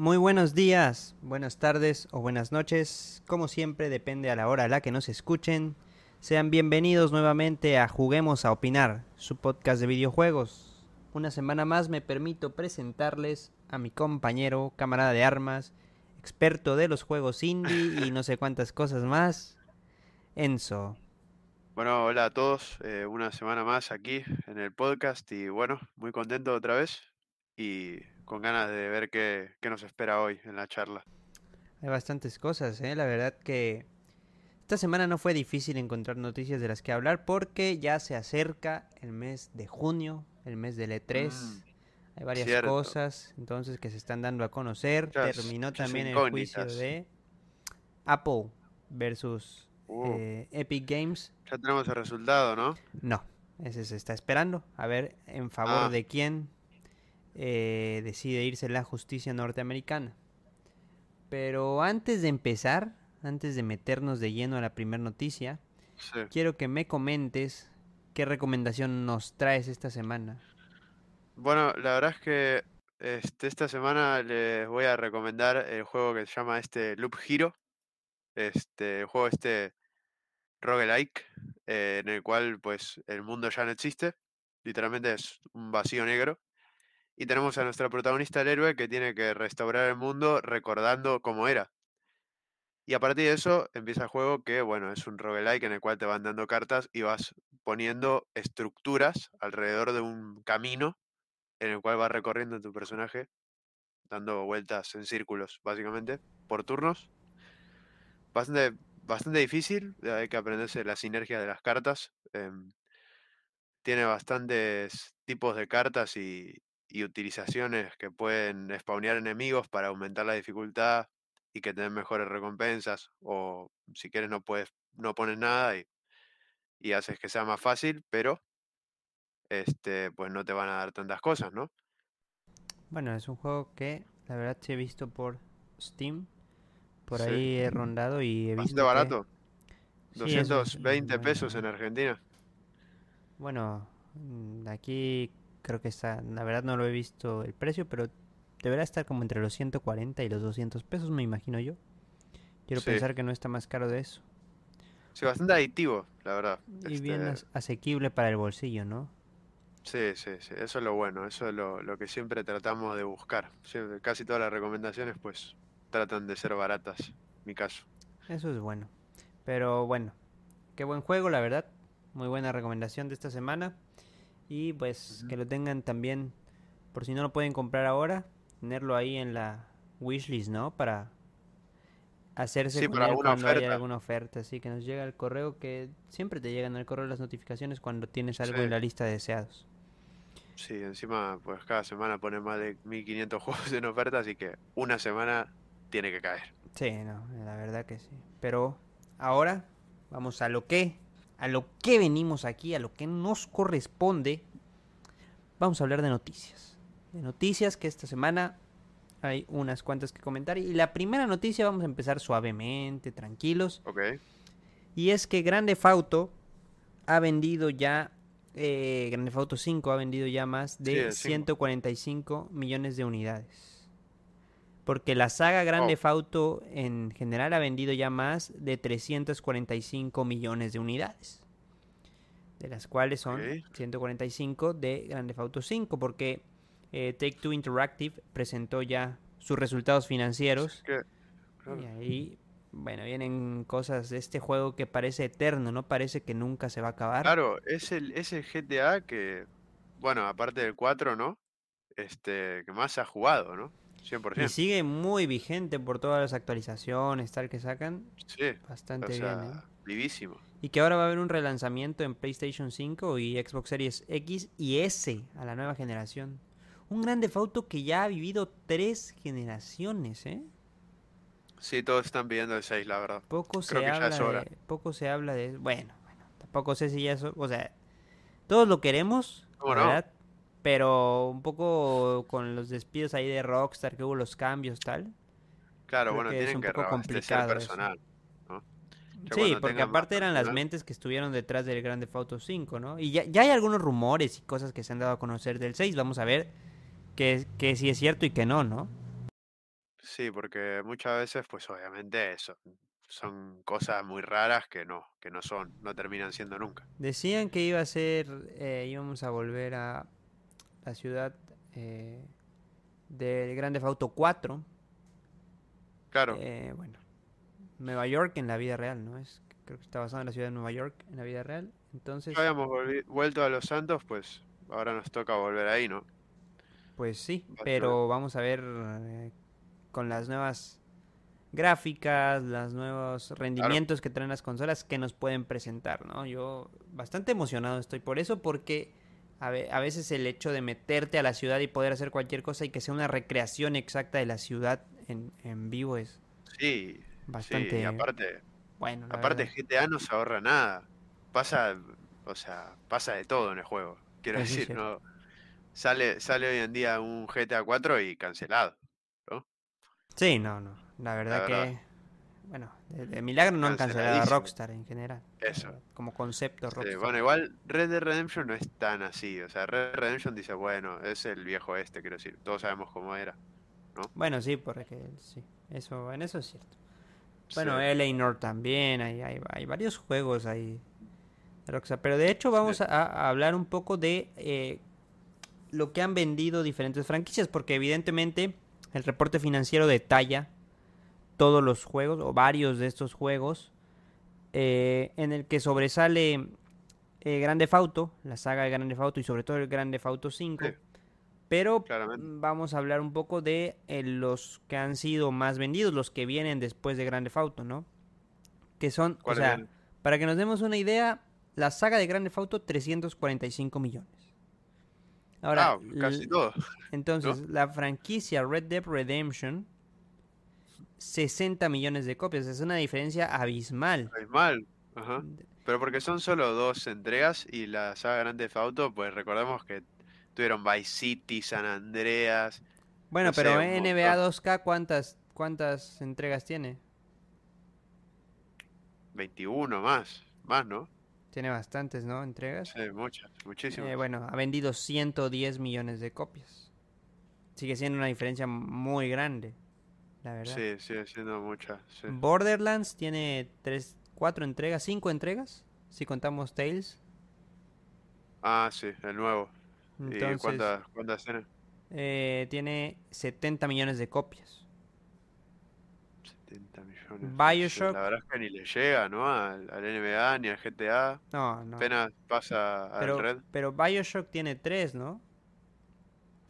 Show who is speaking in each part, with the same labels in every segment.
Speaker 1: Muy buenos días, buenas tardes o buenas noches. Como siempre, depende a la hora a la que nos escuchen. Sean bienvenidos nuevamente a Juguemos a Opinar, su podcast de videojuegos. Una semana más me permito presentarles a mi compañero, camarada de armas, experto de los juegos indie y no sé cuántas cosas más, Enzo.
Speaker 2: Bueno, hola a todos, eh, una semana más aquí en el podcast y bueno, muy contento otra vez y con ganas de ver qué, qué nos espera hoy en la charla.
Speaker 1: Hay bastantes cosas, ¿eh? la verdad que esta semana no fue difícil encontrar noticias de las que hablar porque ya se acerca el mes de junio, el mes del E3.
Speaker 2: Mm,
Speaker 1: Hay varias
Speaker 2: cierto.
Speaker 1: cosas entonces que se están dando a conocer.
Speaker 2: Muchas-
Speaker 1: Terminó también el juicio de Apple versus
Speaker 2: Uh.
Speaker 1: eh, Epic Games.
Speaker 2: Ya tenemos el resultado, ¿no?
Speaker 1: No, ese se está esperando. A ver en favor
Speaker 2: Ah.
Speaker 1: de quién eh, decide irse la justicia norteamericana. Pero antes de empezar, antes de meternos de lleno a la primera noticia,
Speaker 2: Sí.
Speaker 1: quiero que me comentes qué recomendación nos traes esta semana.
Speaker 2: Bueno, la verdad es que este, esta semana les voy a recomendar el juego que se llama este Loop Hero. Este, el juego este roguelike, eh, en el cual pues el mundo ya no existe. Literalmente es un vacío negro. Y tenemos a nuestra protagonista, el héroe, que tiene que restaurar el mundo recordando cómo era. Y a partir de eso empieza el juego que, bueno, es un roguelike en el cual te van dando cartas y vas poniendo estructuras alrededor de un camino en el cual va recorriendo tu personaje, dando vueltas en círculos, básicamente, por turnos. Bastante, bastante difícil, hay que aprenderse la sinergia de las cartas. em, tiene bastantes tipos de cartas y, y utilizaciones que pueden spawnear enemigos para aumentar la dificultad y que te den mejores recompensas. O si quieres no puedes, no pones nada y, y haces que sea más fácil, pero este, pues no te van a dar tantas cosas, ¿no?
Speaker 1: Bueno, es un juego que la verdad sí he visto por Steam. Por
Speaker 2: Sí.
Speaker 1: ahí he rondado y he
Speaker 2: Bastante
Speaker 1: visto que-
Speaker 2: barato.
Speaker 1: Sí, es un-
Speaker 2: 220 pesos en Argentina.
Speaker 1: Bueno, mm, aquí creo que está, la verdad no lo he visto el precio, pero deberá estar como entre los 140 y los 200 pesos, me imagino yo. Quiero
Speaker 2: Sí.
Speaker 1: pensar que no está más caro de eso.
Speaker 2: Sí, bastante adictivo, la verdad.
Speaker 1: Y bien
Speaker 2: Este,
Speaker 1: as- asequible para el bolsillo, ¿no?
Speaker 2: Sí, sí, sí, eso es lo bueno, eso es lo, lo que siempre tratamos de buscar. Siempre- casi todas las recomendaciones pues tratan de ser baratas, en mi caso.
Speaker 1: Eso es bueno. Pero bueno, qué buen juego, la verdad. Muy buena recomendación de esta semana. Y pues que lo tengan también, por si no lo pueden comprar ahora, tenerlo ahí en la wishlist, ¿no? Para hacerse
Speaker 2: Sí, para alguna
Speaker 1: cuando haya
Speaker 2: oferta.
Speaker 1: alguna oferta. Así que nos llega el correo que siempre te llegan al correo las notificaciones cuando tienes algo
Speaker 2: Sí.
Speaker 1: en la lista de deseados.
Speaker 2: Sí, encima pues cada semana ponen más de 1500 juegos en oferta, así que una semana tiene que caer.
Speaker 1: Sí, no, la verdad que sí. Pero ahora vamos a lo que, a lo que venimos aquí, a lo que nos corresponde. Vamos a hablar de noticias. De noticias que esta semana hay unas cuantas que comentar. Y la primera noticia vamos a empezar suavemente, tranquilos.
Speaker 2: Ok,
Speaker 1: Y es que Grande Auto ha vendido ya, eh, Grande Auto 5 ha vendido ya más
Speaker 2: Sí,
Speaker 1: de
Speaker 2: cinco.
Speaker 1: 145 millones de unidades. Porque la saga Grande
Speaker 2: Oh.
Speaker 1: Auto en general ha vendido ya más de 345 millones de unidades. De las cuales son
Speaker 2: Ok.
Speaker 1: 145 de Grande Auto 5. Porque eh, Take Two Interactive presentó ya sus resultados financieros.
Speaker 2: claro.
Speaker 1: Y ahí, bueno, vienen cosas de este juego que parece eterno, ¿no? Parece que nunca se va a acabar.
Speaker 2: Claro, es el, es el GTA que, bueno, aparte del 4, ¿no? Este, que más se ha jugado, ¿no?
Speaker 1: Y
Speaker 2: 100%.
Speaker 1: sigue muy vigente por todas las actualizaciones, tal que sacan.
Speaker 2: Sí, o
Speaker 1: Bastante bien, ¿eh?
Speaker 2: vivísimo.
Speaker 1: Y que ahora va a haber un relanzamiento en PlayStation 5 y Xbox Series X y S a la nueva generación. Un grande auto que ya ha vivido tres generaciones, ¿eh?
Speaker 2: Sí, todos están pidiendo el 6, la verdad.
Speaker 1: Poco se
Speaker 2: Creo que ya es hora.
Speaker 1: de, poco se habla de, bueno, bueno, tampoco sé si ya eso, o sea, todos lo queremos,
Speaker 2: ¿Cómo
Speaker 1: la
Speaker 2: no?
Speaker 1: Pero un poco con los despidos ahí de Rockstar que hubo los cambios tal.
Speaker 2: Claro, bueno,
Speaker 1: que es
Speaker 2: tienen
Speaker 1: un
Speaker 2: que
Speaker 1: poco
Speaker 2: reabastecer personal,
Speaker 1: Sí, porque aparte eran las mentes que estuvieron detrás del Grande Auto 5, ¿no? Y ya, ya hay algunos rumores y cosas que se han dado a conocer del 6, vamos a ver que, que sí es cierto y que no, ¿no?
Speaker 2: Sí, porque muchas veces, pues obviamente eso, son cosas muy raras que no, que no son, no terminan siendo nunca.
Speaker 1: Decían que iba a ser, eh, íbamos a volver a la ciudad eh, del Grande Auto 4.
Speaker 2: Claro,
Speaker 1: Eh, bueno, Nueva York en la vida real, ¿no? Es, creo que está basado en la ciudad de Nueva York en la vida real. Entonces,
Speaker 2: ya habíamos vuelto a Los Santos, pues ahora nos toca volver ahí, ¿no?
Speaker 1: pues sí, pero vamos a ver eh, con las nuevas gráficas, los nuevos rendimientos que traen las consolas que nos pueden presentar, ¿no? Yo bastante emocionado estoy por eso porque a, a veces el hecho de meterte a la ciudad y poder hacer cualquier cosa y que sea una recreación exacta de la ciudad en, en vivo es
Speaker 2: Sí, sí,
Speaker 1: bastante
Speaker 2: y aparte,
Speaker 1: bueno.
Speaker 2: aparte
Speaker 1: verdad.
Speaker 2: GTA no se ahorra nada. Pasa, o sea, pasa de todo en el juego. Quiero decir, no. Sale, sale hoy en día un GTA 4 y cancelado.
Speaker 1: Sí, no, no. La verdad
Speaker 2: verdad.
Speaker 1: que, bueno, de, de milagro no han cancelado a. Rockstar en general.
Speaker 2: Eso.
Speaker 1: Como concepto
Speaker 2: Sí,
Speaker 1: Rockstar.
Speaker 2: bueno, igual Red Dead Redemption no es tan así. O sea, Red Dead Redemption dice, bueno, es el viejo este, quiero decir. Todos sabemos cómo era.
Speaker 1: Bueno, sí, porque sí, eso, en eso es cierto. Bueno,
Speaker 2: Sí.
Speaker 1: Eleanor también, hay, hay, hay varios juegos ahí. Rockstar. Pero de hecho vamos a, a hablar un poco de eh, lo que han vendido diferentes franquicias, porque evidentemente el reporte financiero detalla todos los juegos, o varios de estos juegos, eh, en el que sobresale eh, Grande Fauto, la saga de Grande Fauto y sobre todo el Grande Fauto 5.
Speaker 2: Sí.
Speaker 1: Pero
Speaker 2: Claramente.
Speaker 1: mm, vamos a hablar un poco de eh, los que han sido más vendidos, los que vienen después de Grande Fauto, ¿no? Que son, o
Speaker 2: ¿Cuáles
Speaker 1: sea, para que nos demos una idea, la saga de Grande Fauto 345 millones. Ahora,
Speaker 2: ah, casi todo.
Speaker 1: entonces, la franquicia Red Dead Redemption, 60 millones de copias. Es una diferencia abismal.
Speaker 2: Es mal. Ajá. Pero porque son solo dos entregas y la saga Grande Auto, pues recordemos que tuvieron Vice City, San Andreas.
Speaker 1: Bueno,
Speaker 2: no sé,
Speaker 1: pero
Speaker 2: un
Speaker 1: NBA
Speaker 2: montón.
Speaker 1: 2K, ¿cuántas, ¿cuántas entregas tiene?
Speaker 2: 21 más. Más, ¿no?
Speaker 1: Tiene bastantes, ¿no? Entregas.
Speaker 2: Sí, muchas, muchísimas.
Speaker 1: Eh, bueno, ha vendido 110 millones de copias. Sigue siendo una diferencia muy grande, la verdad.
Speaker 2: sí, sigue siendo muchas. sí.
Speaker 1: Borderlands tiene tres, cuatro entregas, cinco entregas, si contamos Tales.
Speaker 2: Ah, sí, el nuevo. ¿Y
Speaker 1: Entonces,
Speaker 2: cuántas, cuántas tiene?
Speaker 1: eh, tiene 70 millones de copias.
Speaker 2: 70 millones.
Speaker 1: Bioshock.
Speaker 2: La verdad es que ni le llega, ¿no? Al, al NBA ni al GTA.
Speaker 1: No, no.
Speaker 2: Apenas pasa al
Speaker 1: Pero,
Speaker 2: Red.
Speaker 1: pero Bioshock tiene tres, ¿no?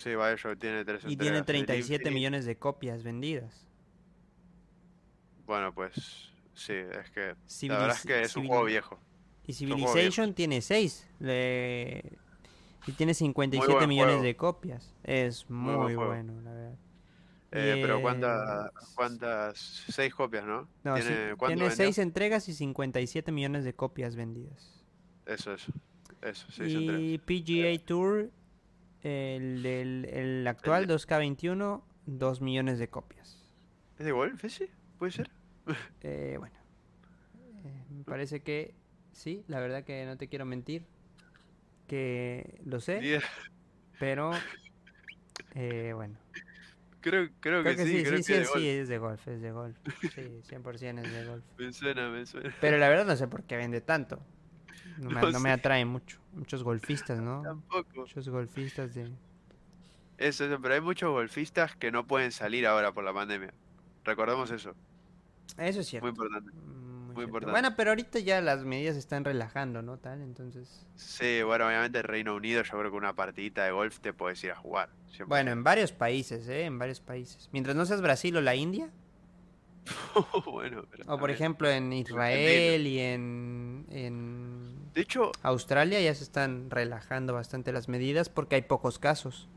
Speaker 2: Sí, Bioshock tiene tres
Speaker 1: Y tiene
Speaker 2: entregas. El
Speaker 1: 37
Speaker 2: Infinite-
Speaker 1: millones de copias vendidas.
Speaker 2: Bueno, pues sí, es que la verdad es
Speaker 1: Civiliz-
Speaker 2: que es un juego viejo.
Speaker 1: Y Civilization tiene 6. Y tiene 57
Speaker 2: buen
Speaker 1: millones
Speaker 2: juego.
Speaker 1: de copias. Es
Speaker 2: Muy
Speaker 1: muy,
Speaker 2: buen juego.
Speaker 1: bueno, la verdad.
Speaker 2: Eh, pero
Speaker 1: eh,
Speaker 2: ¿cuántas, cuántas? Seis copias, ¿no?
Speaker 1: No, sí,
Speaker 2: ¿Tiene, ¿Cuánto
Speaker 1: tiene? 6 entregas y 57 millones de copias vendidas.
Speaker 2: Eso, eso. Eso, seis entregas.
Speaker 1: Y PGA Tour, el, del- el actual
Speaker 2: El de-
Speaker 1: 2K21, 2 millones de copias.
Speaker 2: ¿Es de golf ese? ¿Puede ser?
Speaker 1: Eh, bueno, eh, me parece que sí, la verdad que no te quiero mentir, que lo sé,
Speaker 2: Diez.
Speaker 1: pero eh, bueno.
Speaker 2: Creo, creo,
Speaker 1: Creo
Speaker 2: que,
Speaker 1: que
Speaker 2: sí,
Speaker 1: sí,
Speaker 2: creo
Speaker 1: sí,
Speaker 2: que
Speaker 1: sí,
Speaker 2: es de
Speaker 1: sí,
Speaker 2: golf.
Speaker 1: es de golf, es de golf. Sí, 100% es de golf.
Speaker 2: Me suena, me suena.
Speaker 1: Pero la verdad no sé por qué vende tanto. No me,
Speaker 2: No
Speaker 1: atrae mucho. Muchos golfistas, ¿no?
Speaker 2: Tampoco.
Speaker 1: Muchos golfistas de...
Speaker 2: Eso, eso, pero hay muchos golfistas que no pueden salir ahora por la pandemia. Recordemos eso.
Speaker 1: Eso es cierto.
Speaker 2: Muy importante.
Speaker 1: Mm, muy
Speaker 2: importante.
Speaker 1: Bueno, pero ahorita ya las medidas se están relajando, ¿no? Tal, entonces...
Speaker 2: Sí, bueno, obviamente el Reino Unido, yo creo que una partidita de golf te puedes ir a jugar. 100%.
Speaker 1: Bueno, en varios países, ¿eh? En varios países. Mientras no seas Brasil o la India,
Speaker 2: bueno, pero
Speaker 1: o por ejemplo en Israel y en, en
Speaker 2: De hecho,
Speaker 1: Australia ya se están relajando bastante las medidas porque hay pocos casos.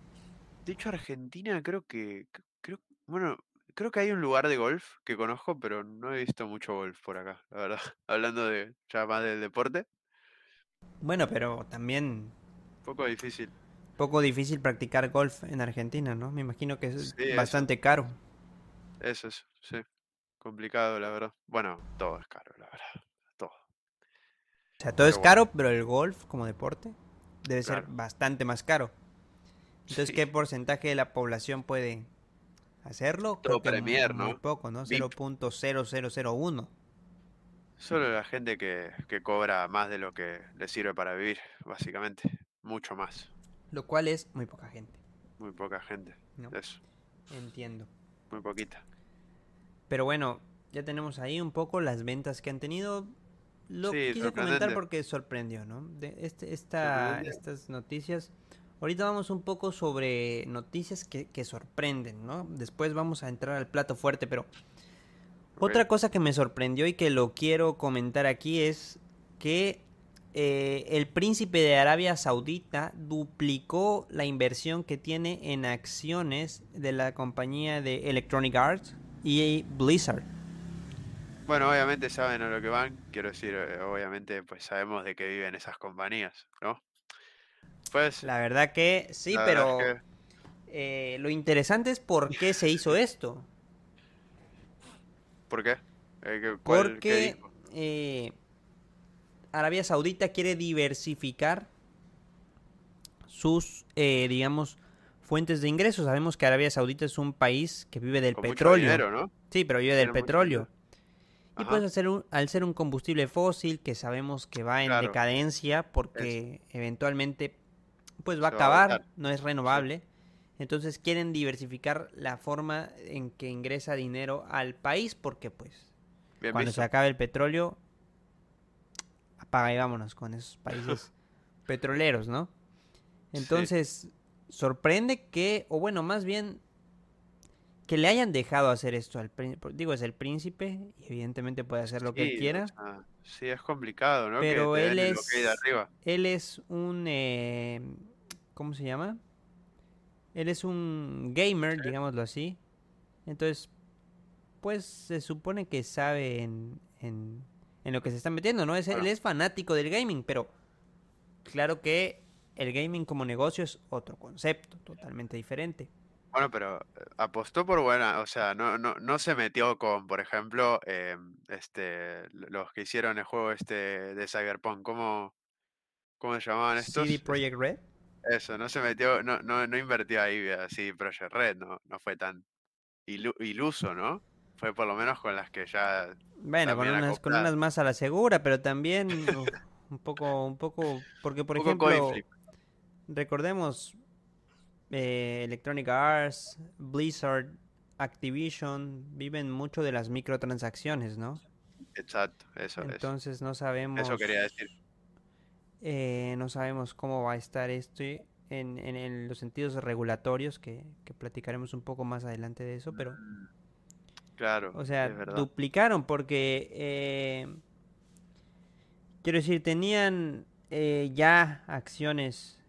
Speaker 2: de hecho Argentina creo que, creo, bueno, creo que hay un lugar de golf que conozco, pero no he visto mucho golf por acá, la verdad. Hablando de ya más del deporte,
Speaker 1: Bueno, pero también
Speaker 2: poco difícil.
Speaker 1: poco difícil practicar golf en Argentina, ¿no? Me imagino que es
Speaker 2: Sí, eso.
Speaker 1: bastante caro.
Speaker 2: Eso es, sí. Complicado, la verdad. Bueno, todo es caro, la verdad.
Speaker 1: Sea, todo es
Speaker 2: bueno.
Speaker 1: caro, pero el golf como deporte debe ser bastante más caro. Entonces,
Speaker 2: Sí.
Speaker 1: ¿qué porcentaje de la población puede hacerlo.
Speaker 2: Todo Premier,
Speaker 1: muy
Speaker 2: ¿no?
Speaker 1: poco, ¿no?
Speaker 2: VIP.
Speaker 1: 0.0001.
Speaker 2: Solo la gente que, que cobra más de lo que le sirve para vivir, básicamente. Mucho más.
Speaker 1: Lo cual es muy poca gente.
Speaker 2: Muy poca gente.
Speaker 1: ¿no?
Speaker 2: Eso,
Speaker 1: Entiendo.
Speaker 2: muy poquita.
Speaker 1: Pero bueno, ya tenemos ahí un poco las ventas que han tenido. Lo
Speaker 2: Sí,
Speaker 1: quise comentar porque sorprendió, ¿no? De este, esta, estas noticias. Ahorita vamos un poco sobre noticias que, que sorprenden, ¿no? Después vamos a entrar al plato fuerte, pero otra cosa que me sorprendió y que lo quiero comentar aquí es que eh, el príncipe de Arabia Saudita duplicó la inversión que tiene en acciones de la compañía de Electronic Arts y Blizzard.
Speaker 2: Bueno, obviamente saben a lo que van. Quiero decir, eh, obviamente, pues sabemos de qué viven esas compañías, ¿no? Pues,
Speaker 1: La verdad que sí, pero eh, lo interesante es por qué se hizo esto.
Speaker 2: ¿por qué? Eh, ¿qué- cuál- qué
Speaker 1: Porque eh, Arabia Saudita quiere diversificar sus, eh, digamos, fuentes de ingresos. Sabemos que Arabia Saudita es un país que vive del
Speaker 2: Con mucho
Speaker 1: petróleo.
Speaker 2: dinero, ¿no?
Speaker 1: Sí, pero vive del
Speaker 2: Tiene mucho
Speaker 1: petróleo.
Speaker 2: dinero.
Speaker 1: Y
Speaker 2: Ajá.
Speaker 1: pues al ser, un, al ser un combustible fósil que sabemos que va en
Speaker 2: Claro.
Speaker 1: decadencia porque eventualmente pues va a
Speaker 2: Se va a
Speaker 1: acabar, no es renovable. Entonces quieren diversificar la forma en que ingresa dinero al país porque pues
Speaker 2: Bien
Speaker 1: cuando
Speaker 2: visto.
Speaker 1: se acabe el petróleo apaga y vámonos con esos países petroleros, ¿no?
Speaker 2: Sí.
Speaker 1: Entonces sorprende que, o bueno, más bien que le hayan dejado hacer esto al príncipe. Digo, es el príncipe y evidentemente puede hacer lo que él
Speaker 2: o
Speaker 1: quiera.
Speaker 2: sea, sí, es complicado, ¿no?
Speaker 1: Pero
Speaker 2: que
Speaker 1: él es-
Speaker 2: ok de arriba.
Speaker 1: Él es un... eh, ¿Cómo se llama? Él es un gamer,
Speaker 2: Sí.
Speaker 1: digámoslo así. Entonces, pues se supone que sabe en, en, en lo que se está metiendo, ¿no? Es, él es fanático del gaming, pero claro que el gaming como negocio es otro concepto, totalmente diferente.
Speaker 2: Bueno, pero eh, apostó por buena, o sea, no, no, no se metió con, por ejemplo, eh, este, los que hicieron el juego este de Cyberpunk, ¿cómo, cómo se llamaban estos?
Speaker 1: CD Projekt Red.
Speaker 2: Eso, no se metió, no, no, no invirtió ahí así Project Red, no, no fue tan ilu- iluso, ¿no? Fue por lo menos con las que ya,
Speaker 1: Bueno, con unas, con unas más a la segura, pero también un poco, un poco, porque por
Speaker 2: un poco coin
Speaker 1: ejemplo, recordemos eh, Electronic Arts, Blizzard, Activision, viven mucho de las microtransacciones, ¿no?
Speaker 2: Exacto, eso, eso,
Speaker 1: Entonces no sabemos,
Speaker 2: eso quería decir.
Speaker 1: eh, no sabemos cómo va a estar esto en, en- en los sentidos regulatorios, que, que platicaremos un poco más adelante de eso, pero
Speaker 2: Claro,
Speaker 1: O sea,
Speaker 2: es
Speaker 1: duplicaron porque, eh, quiero decir, tenían eh, ya acciones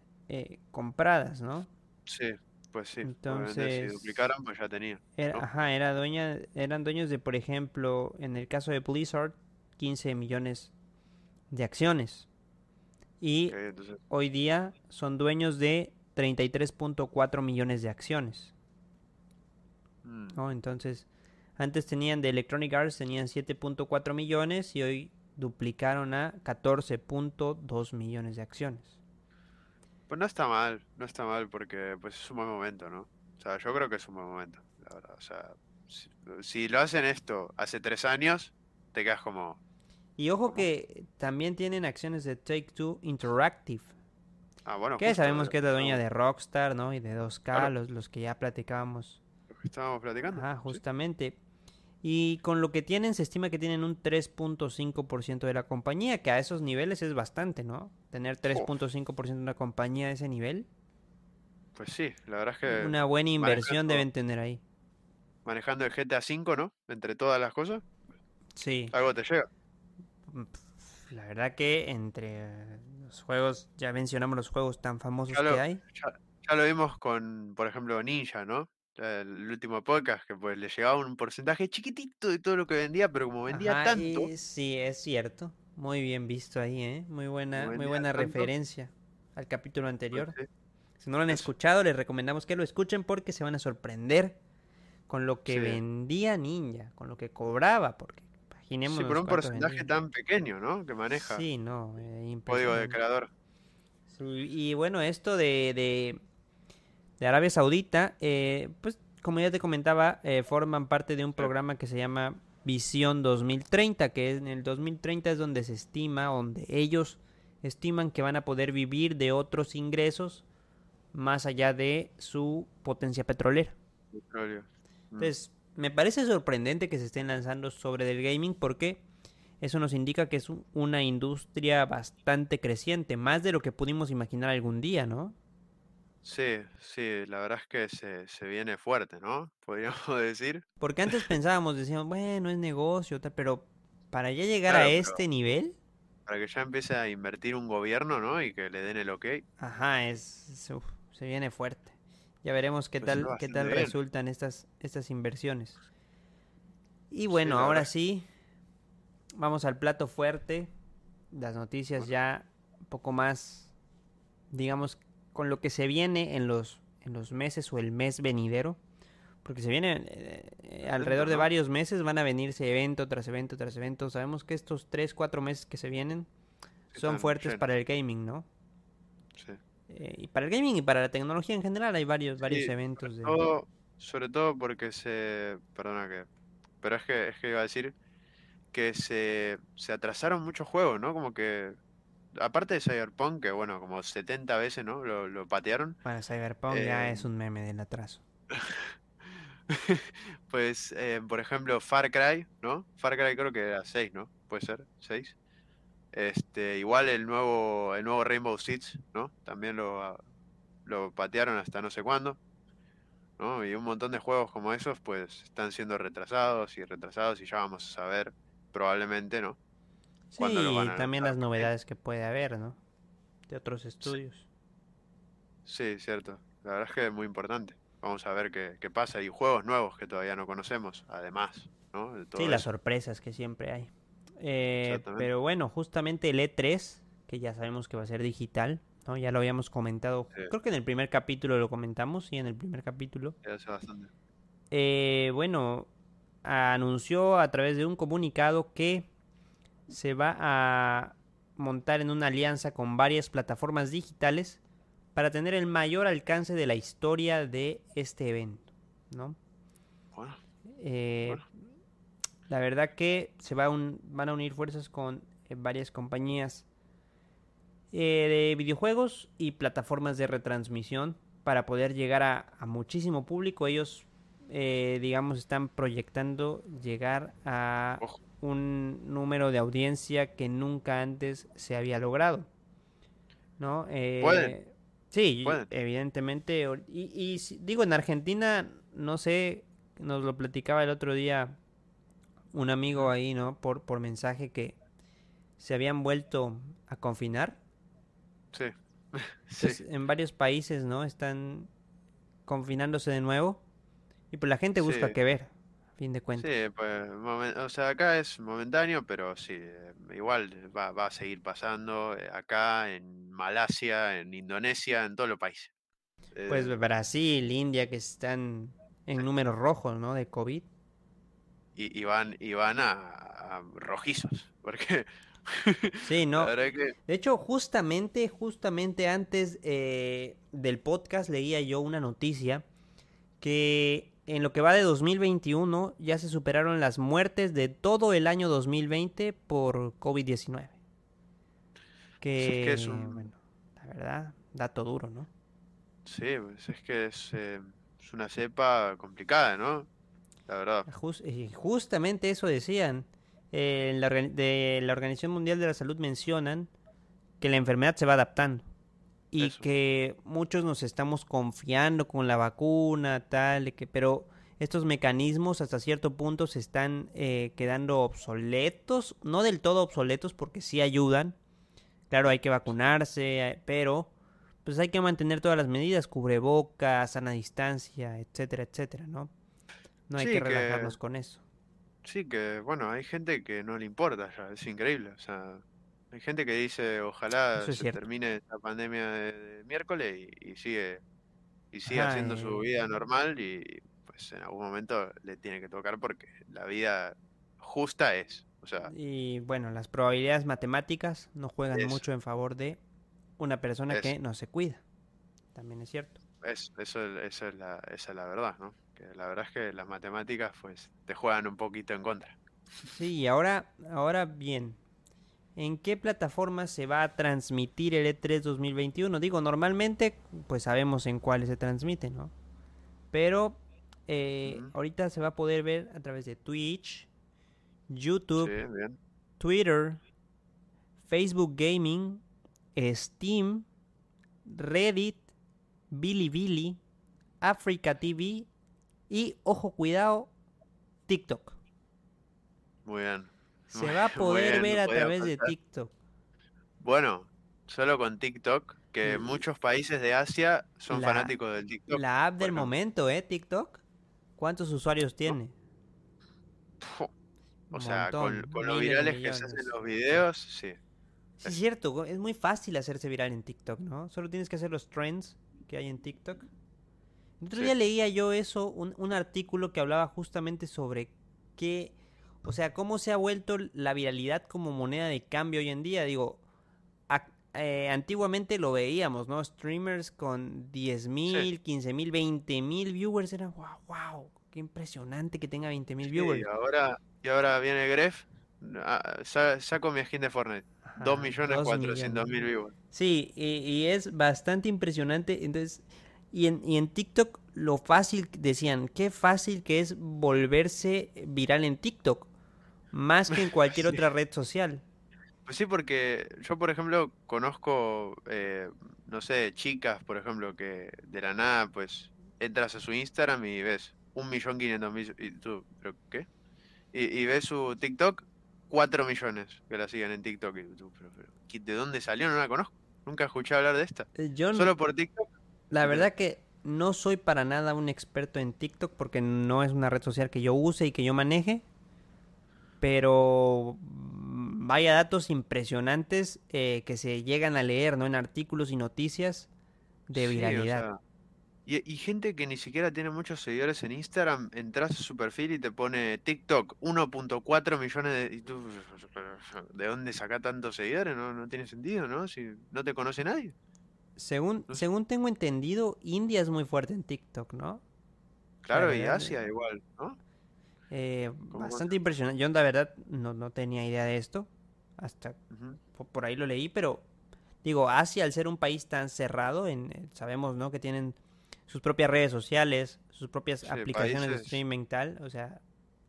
Speaker 1: compradas, ¿no?
Speaker 2: Sí, pues sí,
Speaker 1: Entonces-
Speaker 2: si duplicaron, pues ya tenía.
Speaker 1: Era,
Speaker 2: ¿no?
Speaker 1: Ajá, era dueña, eran dueños de, por ejemplo, en el caso de Blizzard, 15 millones de acciones. Y
Speaker 2: entonces,
Speaker 1: hoy día son dueños de 33.4 millones de acciones.
Speaker 2: mm,
Speaker 1: ¿no? Entonces, antes tenían de Electronic Arts, tenían 7.4 millones y hoy duplicaron a 14.2 millones de acciones.
Speaker 2: Pues no está mal, no está mal porque pues es un buen momento, ¿no? O sea, yo creo que es un buen momento, la verdad. O sea, si, si lo hacen esto hace tres años, te quedas como,
Speaker 1: Y ojo que también tienen acciones de Take Two Interactive,
Speaker 2: ah, bueno,
Speaker 1: que sabemos que es la dueña de Rockstar, ¿no? Y de 2K,
Speaker 2: Claro.
Speaker 1: los, los que ya platicábamos.
Speaker 2: lo que estábamos platicando.
Speaker 1: Ajá,
Speaker 2: sí.
Speaker 1: Y con lo que tienen, se estima que tienen un 3.5% de la compañía, que a esos niveles es bastante, ¿no? Tener 3.5% de una compañía a ese nivel.
Speaker 2: Pues sí, la verdad es que
Speaker 1: Una buena inversión deben tener ahí.
Speaker 2: manejando el GTA V, ¿no? Entre todas las cosas,
Speaker 1: Sí.
Speaker 2: algo te llega.
Speaker 1: La verdad que entre eh, los juegos, ya mencionamos los juegos tan famosos
Speaker 2: Ya lo-
Speaker 1: que hay.
Speaker 2: Ya, ya lo vimos con, por ejemplo, Ninja, ¿no? El último podcast, que pues le llegaba un porcentaje chiquitito de todo lo que vendía, pero como vendía
Speaker 1: Ajá,
Speaker 2: tanto,
Speaker 1: y sí, es cierto. Muy bien visto ahí, ¿eh? Muy buena, muy buena
Speaker 2: tanto.
Speaker 1: referencia al capítulo
Speaker 2: pues,
Speaker 1: anterior.
Speaker 2: sí.
Speaker 1: Si no lo han
Speaker 2: Eso.
Speaker 1: escuchado, les recomendamos que lo escuchen porque se van a sorprender con lo que
Speaker 2: Sí.
Speaker 1: vendía Ninja, con lo que cobraba, porque imaginemos
Speaker 2: Sí, por un porcentaje tan pequeño, ¿no? Que maneja
Speaker 1: Sí, no, eh,
Speaker 2: código de creador.
Speaker 1: Y bueno, esto de, de, de Arabia Saudita, eh, pues como ya te comentaba, eh, forman parte de un programa que se llama Visión 2030, que en el 2030 es donde se estima, donde ellos estiman que van a poder vivir de otros ingresos más allá de su potencia petrolera.
Speaker 2: Petróleo. Mm.
Speaker 1: Entonces, me parece sorprendente que se estén lanzando sobre del gaming porque eso nos indica que es un- una industria bastante creciente, más de lo que pudimos imaginar algún día, ¿no?
Speaker 2: Sí, sí, la verdad es que se, se viene fuerte, ¿no? Podríamos decir.
Speaker 1: Porque antes pensábamos, decíamos, bueno, es negocio, tal, pero para ya llegar a
Speaker 2: Claro,
Speaker 1: este nivel,
Speaker 2: Para que ya empiece a invertir un gobierno, ¿no? Y que le den el ok.
Speaker 1: ajá, es, es- uf, se viene fuerte. Ya veremos qué
Speaker 2: Pues
Speaker 1: tal, qué tal
Speaker 2: bien.
Speaker 1: resultan estas, estas inversiones. Y bueno, ahora
Speaker 2: verdad.
Speaker 1: sí, vamos al plato fuerte. Las noticias ya un poco más, digamos, con lo que se viene en los, en los meses o el mes venidero. Porque se viene eh, alrededor de varios meses, van a venirse evento tras evento tras evento. Sabemos que estos 3, 4 meses que se vienen son fuertes para el gaming, ¿no?
Speaker 2: Sí.
Speaker 1: Eh, y para el gaming y para la tecnología en general hay varios, varios eventos de...
Speaker 2: Todo- sobre todo porque se. Perdona que. Pero es que, es que iba a decir que se, se atrasaron muchos juegos, ¿no? Como que. Aparte de Cyberpunk, que bueno, como 70 veces, ¿no? Lo, lo patearon.
Speaker 1: Para Cyberpunk ya
Speaker 2: Eh,
Speaker 1: es un meme del atraso.
Speaker 2: Pues, eh, por ejemplo, Far Cry, ¿no? Far Cry creo que era 6, ¿no? Puede ser, 6. Este, igual el nuevo, el nuevo Rainbow Six, ¿no? También lo, ah, lo patearon hasta no sé cuándo, ¿no? Y un montón de juegos como esos, pues, están siendo retrasados y retrasados y ya vamos a saber, probablemente, ¿no?
Speaker 1: Sí,
Speaker 2: ¿Cuándo lo van
Speaker 1: y
Speaker 2: a
Speaker 1: también las novedades que puede haber, ¿no? De otros estudios.
Speaker 2: Sí, cierto. La verdad es que es muy importante. Vamos a ver qué, qué pasa. Y juegos nuevos que todavía no conocemos, además, ¿no? De todo
Speaker 1: Sí, las sorpresas que siempre hay. Eh,
Speaker 2: Exactamente.
Speaker 1: pero bueno, justamente el E3, que ya sabemos que va a ser digital, ¿no? Ya lo habíamos comentado,
Speaker 2: Sí.
Speaker 1: creo que en el primer capítulo lo comentamos, sí, en el primer capítulo.
Speaker 2: Ya hace bastante.
Speaker 1: Eh, bueno, anunció a través de un comunicado que se va a montar en una alianza con varias plataformas digitales para tener el mayor alcance de la historia de este evento, ¿no?
Speaker 2: Bueno,
Speaker 1: Eh,
Speaker 2: Bueno.
Speaker 1: La verdad que se va a un- van a unir fuerzas con eh, varias compañías eh, de videojuegos y plataformas de retransmisión para poder llegar a, a muchísimo público. Ellos, eh, digamos, están proyectando llegar a
Speaker 2: Ojo.
Speaker 1: Un número de audiencia que nunca antes se había logrado. ¿No? Eh,
Speaker 2: Pueden.
Speaker 1: Sí,
Speaker 2: Pueden.
Speaker 1: evidentemente. Y, digo, en Argentina, no sé, nos lo platicaba el otro día un amigo ahí, ¿no? Por, por mensaje que se habían vuelto a confinar.
Speaker 2: sí.
Speaker 1: en varios países, ¿no? Están confinándose de nuevo. Y pues la gente busca
Speaker 2: Sí.
Speaker 1: qué ver, fin de cuentas.
Speaker 2: Sí, pues, o sea, acá es momentáneo, pero sí, eh, igual va, va a seguir pasando eh, acá, en Malasia, en Indonesia, en todos los países.
Speaker 1: Pues
Speaker 2: Eh,
Speaker 1: Brasil, India, que están en números rojos, ¿no? De COVID.
Speaker 2: y, y van, y van a, a rojizos, porque
Speaker 1: Sí, no.
Speaker 2: la verdad que
Speaker 1: De hecho, justamente, justamente antes eh, del podcast leía yo una noticia que en lo que va de 2021 ya se superaron las muertes de todo el año 2020 por COVID-19. Que,
Speaker 2: que es un-
Speaker 1: bueno, la verdad, dato duro, ¿no?
Speaker 2: sí, pues, es que es, eh, es una cepa complicada, ¿no? La verdad.
Speaker 1: Jus- y justamente eso decían. Eh, la de la Organización Mundial de la Salud mencionan que la enfermedad se va adaptando y
Speaker 2: Eso.
Speaker 1: que muchos nos estamos confiando con la vacuna, tal, que, pero estos mecanismos hasta cierto punto se están eh, quedando obsoletos, no del todo obsoletos porque sí ayudan. Claro, hay que vacunarse, pero pues hay que mantener todas las medidas, cubrebocas, sana distancia, etcétera, etcétera, ¿no? No hay
Speaker 2: Sí,
Speaker 1: que
Speaker 2: que-
Speaker 1: relajarnos con eso.
Speaker 2: Sí, que bueno, hay gente que no le importa ya, es increíble. O sea, hay gente que dice ojalá
Speaker 1: Eso
Speaker 2: se termine esta pandemia de, de miércoles y, y sigue y sigue haciendo su vida normal y pues en algún momento le tiene que tocar porque la vida justa es. O sea,
Speaker 1: Y bueno, las probabilidades matemáticas no juegan
Speaker 2: Eso.
Speaker 1: mucho en favor de una persona que
Speaker 2: Eso.
Speaker 1: no se cuida. También es cierto.
Speaker 2: es, eso, es- esa, es la, esa es la verdad, ¿no? Que la verdad es que las matemáticas pues te juegan un poquito en contra.
Speaker 1: Sí, y ahora, ahora bien, ¿en qué plataforma se va a transmitir el E3 2021? Digo, normalmente pues sabemos en cuáles se transmite, ¿no? Pero eh, ahorita se va a poder ver a través de Twitch, YouTube,
Speaker 2: Sí.
Speaker 1: Twitter, Facebook Gaming, Steam, Reddit, Bilibili, Africa TV y, ojo, cuidado, TikTok.
Speaker 2: Muy bien.
Speaker 1: Se va a poder
Speaker 2: bien,
Speaker 1: ver a través de. TikTok.
Speaker 2: Bueno, solo con TikTok, que
Speaker 1: Mm.
Speaker 2: muchos países de Asia son
Speaker 1: La-
Speaker 2: fanáticos del TikTok.
Speaker 1: La app del momento, ¿eh? TikTok. ¿Cuántos usuarios tiene?
Speaker 2: O sea, con,
Speaker 1: montón,
Speaker 2: con lo
Speaker 1: miles de
Speaker 2: virales que se hacen los videos, sí.
Speaker 1: Sí, es cierto, es muy fácil hacerse viral en TikTok, ¿no? Solo tienes que hacer los trends que hay en TikTok. El otro
Speaker 2: Sí.
Speaker 1: día leía yo eso, un, un artículo que hablaba justamente sobre qué, o sea, cómo se ha vuelto la viralidad como moneda de cambio hoy en día. Digo, eh, antiguamente lo veíamos, ¿no? Streamers con 10.000, 15.000, 20.000 viewers, era wow, wow, qué impresionante que tenga 20.000
Speaker 2: Sí,
Speaker 1: viewers.
Speaker 2: y ahora, y ahora viene Gref, ah, sa- saco mi skin de Fortnite.
Speaker 1: Ajá,
Speaker 2: 2 millones
Speaker 1: dos
Speaker 2: 400 mil viewers.
Speaker 1: Sí, y, y es bastante impresionante. Entonces, y en, y en TikTok, lo fácil, decían, qué fácil que es volverse viral en TikTok, más que en cualquier
Speaker 2: Sí.
Speaker 1: otra red social.
Speaker 2: Pues sí, porque yo, por ejemplo, conozco, eh, no sé, chicas, por ejemplo, que de la nada, pues, entras a su Instagram y ves un millón quinientos mil, y tú, ¿pero qué? Y, y ves su TikTok, 4 millones que la siguen en TikTok, y tú, pero, pero, ¿qui- ¿de dónde salió? No la conozco, nunca escuché hablar de esta.
Speaker 1: Eh, Yo,
Speaker 2: Solo por TikTok,
Speaker 1: la verdad que no soy para nada un experto en TikTok porque no es una red social que yo use y que yo maneje. Pero mm, vaya datos impresionantes eh, que se llegan a leer, ¿no? En artículos y noticias de
Speaker 2: Sí, o
Speaker 1: viralidad.
Speaker 2: sea, y, y gente que ni siquiera tiene muchos seguidores en Instagram, entras a su perfil y te pone TikTok 1.4 millones de... y tú, ¿de dónde saca tantos seguidores? No, no tiene sentido, ¿no? Si no te conoce nadie.
Speaker 1: Según,
Speaker 2: No sé.
Speaker 1: según tengo entendido, India es muy fuerte en TikTok, ¿no?
Speaker 2: Claro, y Asia igual, ¿no?
Speaker 1: Eh,
Speaker 2: ¿Cómo
Speaker 1: bastante impresionante. Yo, la verdad, no, no tenía idea de esto. Hasta por ahí lo leí, pero digo, Asia, al ser un país tan cerrado, en, eh, sabemos, ¿no? Que tienen sus propias redes sociales, sus propias
Speaker 2: Sí,
Speaker 1: aplicaciones de streaming tal. O sea,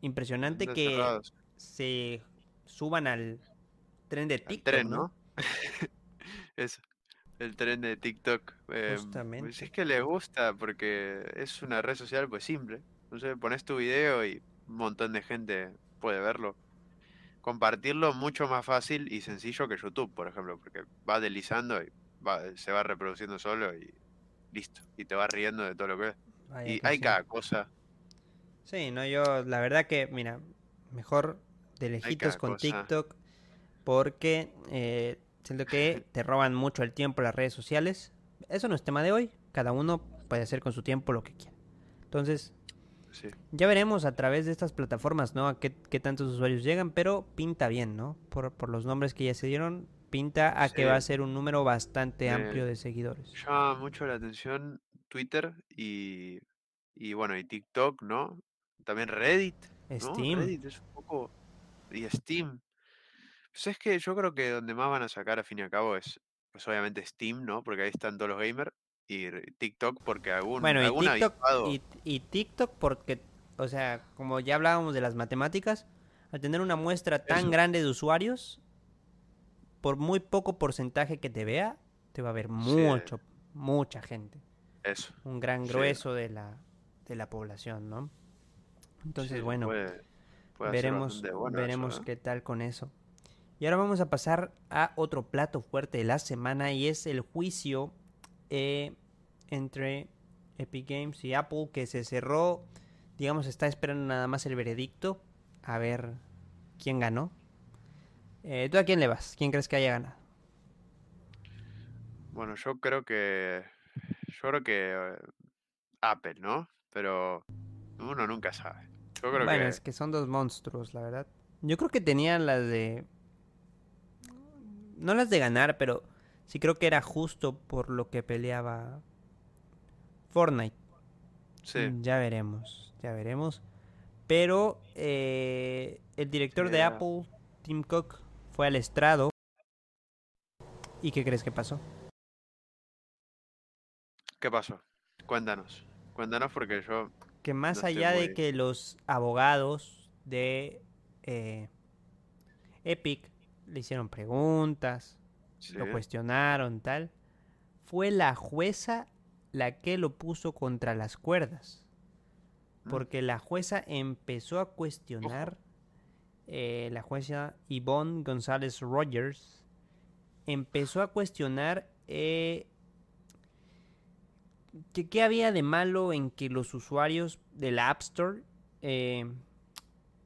Speaker 1: impresionante que
Speaker 2: cerrados.
Speaker 1: se suban al tren de TikTok,
Speaker 2: tren,
Speaker 1: ¿no?
Speaker 2: ¿no? Eso, el tren de TikTok. pues
Speaker 1: Justamente.
Speaker 2: es que les gusta porque es una red social pues simple. Sé, pones tu video y un montón de gente puede verlo. Compartirlo mucho más fácil y sencillo que YouTube, por ejemplo, porque va deslizando y va- se va reproduciendo solo y listo. Y te vas riendo de todo lo que ves.
Speaker 1: Vaya
Speaker 2: Y hay
Speaker 1: sí.
Speaker 2: cada cosa,
Speaker 1: Sí, no, yo la verdad que, mira, mejor de lejitos con
Speaker 2: cosa.
Speaker 1: TikTok porque eh, siento que te roban mucho el tiempo las redes sociales. Eso no es tema de hoy, cada uno puede hacer con su tiempo lo que quiera. Entonces,
Speaker 2: Sí,
Speaker 1: ya veremos a través de estas plataformas, ¿no? A qué, qué tantos usuarios llegan, pero pinta bien, ¿no? Por, por los nombres que ya se dieron, pinta a que va a ser un número bastante amplio de seguidores.
Speaker 2: llama mucho la atención Twitter y, y bueno, y TikTok, ¿no? También Reddit, ¿no?
Speaker 1: Steam.
Speaker 2: Reddit es un poco... Y Steam. Pues es que yo creo que donde más van a sacar a fin y a cabo es, pues obviamente Steam, ¿no? Porque ahí están todos los gamers. Y TikTok porque algún,
Speaker 1: Bueno, y
Speaker 2: algún
Speaker 1: TikTok,
Speaker 2: avispado...
Speaker 1: y, y TikTok porque, o sea, como ya hablábamos de las matemáticas, al tener una muestra tan
Speaker 2: Eso.
Speaker 1: grande de usuarios, por muy poco porcentaje que te vea, te va a ver mucho, mucha gente.
Speaker 2: Eso.
Speaker 1: Un gran
Speaker 2: Sí.
Speaker 1: grueso de la, de la población, ¿no? Entonces,
Speaker 2: sí,
Speaker 1: bueno,
Speaker 2: puede- puede hacer
Speaker 1: veremos,
Speaker 2: eso,
Speaker 1: veremos
Speaker 2: ¿eh?
Speaker 1: qué tal con eso. Y ahora vamos a pasar a otro plato fuerte de la semana y es el juicio eh, entre Epic Games y Apple que se cerró, digamos, está esperando nada más el veredicto a ver quién ganó. Eh, ¿Tú a quién le vas? ¿Quién crees que haya ganado?
Speaker 2: Bueno, yo creo que... Yo creo que eh, Apple, ¿no? Pero uno nunca sabe. Yo creo
Speaker 1: bueno,
Speaker 2: que...
Speaker 1: es que son dos monstruos, la verdad. Yo creo que tenían las de... No las de ganar, pero sí creo que era justo por lo que peleaba Fortnite.
Speaker 2: Sí.
Speaker 1: Ya veremos, ya veremos. Pero eh, el director de. Apple, Tim Cook, fue al estrado. ¿Y qué crees que pasó?
Speaker 2: ¿Qué pasó? Cuéntanos. Cuéntanos porque yo...
Speaker 1: Que más
Speaker 2: No
Speaker 1: allá de que los abogados de eh, Epic le hicieron preguntas,
Speaker 2: Sí.
Speaker 1: lo cuestionaron, tal, fue la jueza la que lo puso contra las cuerdas.
Speaker 2: Mm.
Speaker 1: Porque la jueza empezó a cuestionar, eh, la jueza Yvonne González Rogers, empezó a cuestionar eh, que qué había de malo en que los usuarios de la App Store eh,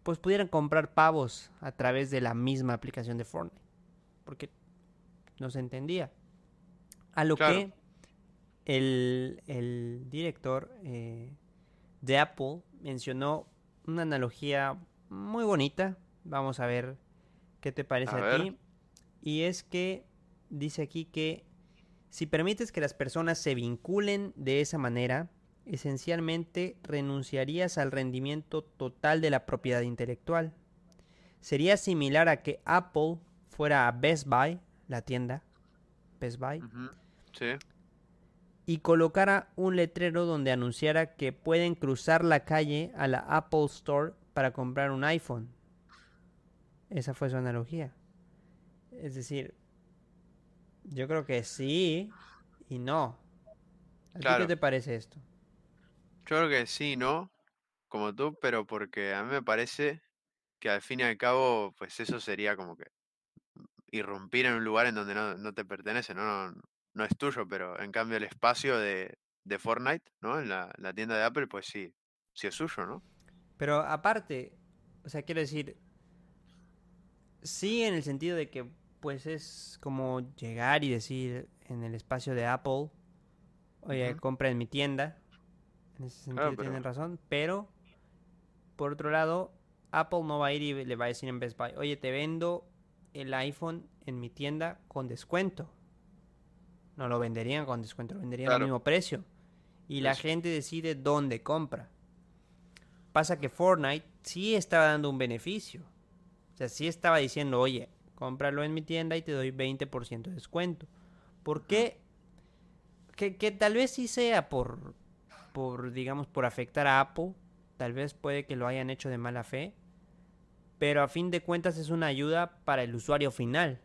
Speaker 1: pues pudieran comprar pavos a través de la misma aplicación de Fortnite. Porque no se entendía. A lo
Speaker 2: Claro.
Speaker 1: que el, el director eh, de Apple mencionó una analogía muy bonita. Vamos a ver qué te parece
Speaker 2: A
Speaker 1: ti. Y es que dice aquí que si permites que las personas se vinculen de esa manera, esencialmente renunciarías al rendimiento total de la propiedad intelectual. Sería similar a que Apple fuera a Best Buy, la tienda Best Buy.
Speaker 2: Sí.
Speaker 1: y colocara un letrero donde anunciara que pueden cruzar la calle a la Apple Store para comprar un iPhone. Esa fue su analogía. Es decir, yo creo que sí y no. ¿A ti
Speaker 2: Claro.
Speaker 1: qué te parece esto?
Speaker 2: Yo creo que sí, ¿no? Como tú, pero porque a mí me parece que al fin y al cabo, pues eso sería como que irrumpir en un lugar en donde no, no te pertenece, ¿no? No, no es tuyo, pero en cambio el espacio de, de Fortnite, ¿no? En la, la tienda de Apple, pues sí, sí es suyo, ¿no?
Speaker 1: Pero aparte, o sea, quiero decir, sí en el sentido de que pues es como llegar y decir en el espacio de Apple, oye,
Speaker 2: Ujú.
Speaker 1: compra en mi tienda. En ese sentido
Speaker 2: Claro, pero-
Speaker 1: tienen razón, pero por otro lado, Apple no va a ir y le va a decir en Best Buy, oye, te vendo el iPhone en mi tienda con descuento. No lo venderían con descuento, lo venderían al mismo precio. Y la gente decide dónde compra. Pasa que Fortnite sí estaba dando un beneficio. O sea, sí estaba diciendo, oye, cómpralo en mi tienda y te doy 20% de descuento. ¿Por qué? Que, que tal vez sí sea por, por, digamos, por afectar a Apple. Tal vez puede que lo hayan hecho de mala fe. Pero a fin de cuentas es una ayuda para el usuario final.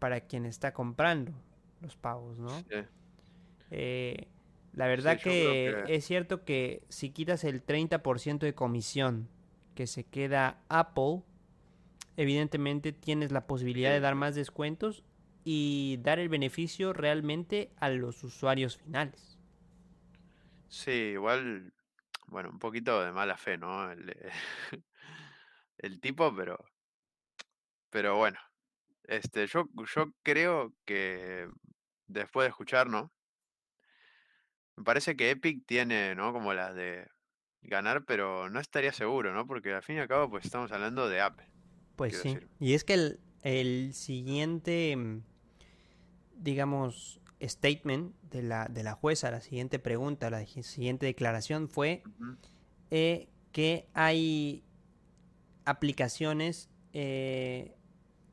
Speaker 1: Para quien está comprando los pagos, ¿no?
Speaker 2: Sí.
Speaker 1: Eh, la verdad que, es cierto que si quitas el 30% de comisión que se queda Apple, evidentemente tienes la posibilidad
Speaker 2: Sí,
Speaker 1: de dar más descuentos y dar el beneficio realmente a los usuarios finales.
Speaker 2: Sí, igual, bueno, un poquito de mala fe, ¿no? El, eh, el tipo, pero, pero bueno, este, yo, yo creo que después de escuchar, ¿no? Me parece que Epic tiene, ¿no? Como las de ganar, pero no estaría seguro, ¿no? Porque al fin y al cabo, pues estamos hablando de Apple.
Speaker 1: Pues sí.
Speaker 2: decir.
Speaker 1: Y es que el, el siguiente, mm, digamos, statement de la, de la jueza, la siguiente pregunta, la siguiente declaración fue eh, que hay aplicaciones eh,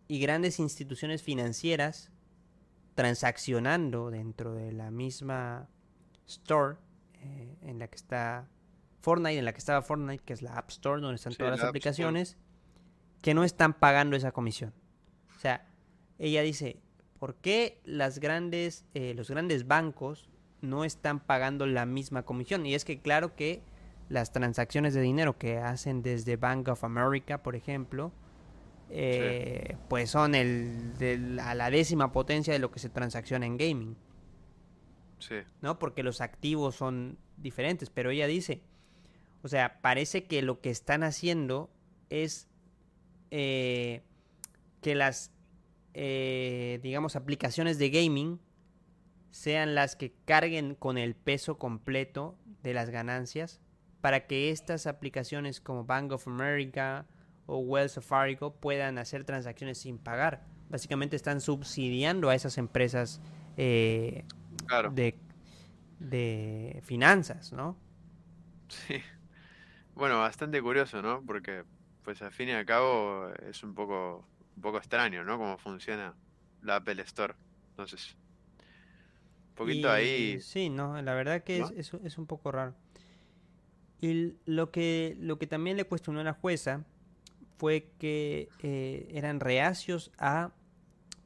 Speaker 1: y grandes instituciones financieras transaccionando dentro de la misma store eh, en la que está Fortnite, en la que estaba Fortnite, que es la App Store, donde están
Speaker 2: Sí,
Speaker 1: todas
Speaker 2: la
Speaker 1: las aplicaciones, que no están pagando esa comisión. O sea, ella dice, ¿por qué las grandes, eh, los grandes bancos no están pagando la misma comisión? Y es que claro que las transacciones de dinero que hacen desde Bank of America, por ejemplo, eh, pues son el, del- a la décima potencia de lo que se transacciona en gaming.
Speaker 2: Sí,
Speaker 1: ¿no? Porque los activos son diferentes, pero ella dice, o sea, parece que lo que están haciendo es eh, que las, eh, digamos, aplicaciones de gaming sean las que carguen con el peso completo de las ganancias para que estas aplicaciones como Bank of America o Wells Fargo puedan hacer transacciones sin pagar. Básicamente están subsidiando a esas empresas eh,
Speaker 2: claro.
Speaker 1: de, de finanzas, ¿no?
Speaker 2: Sí. Bueno, bastante curioso, ¿no? Porque, pues al fin y al cabo, es un poco, un poco extraño, ¿no? Cómo funciona la Apple Store. Entonces, un poquito ahí,
Speaker 1: sí, no, la verdad que es, es, es un poco raro. Y lo que, lo que también le cuestionó a la jueza fue que eh, eran reacios a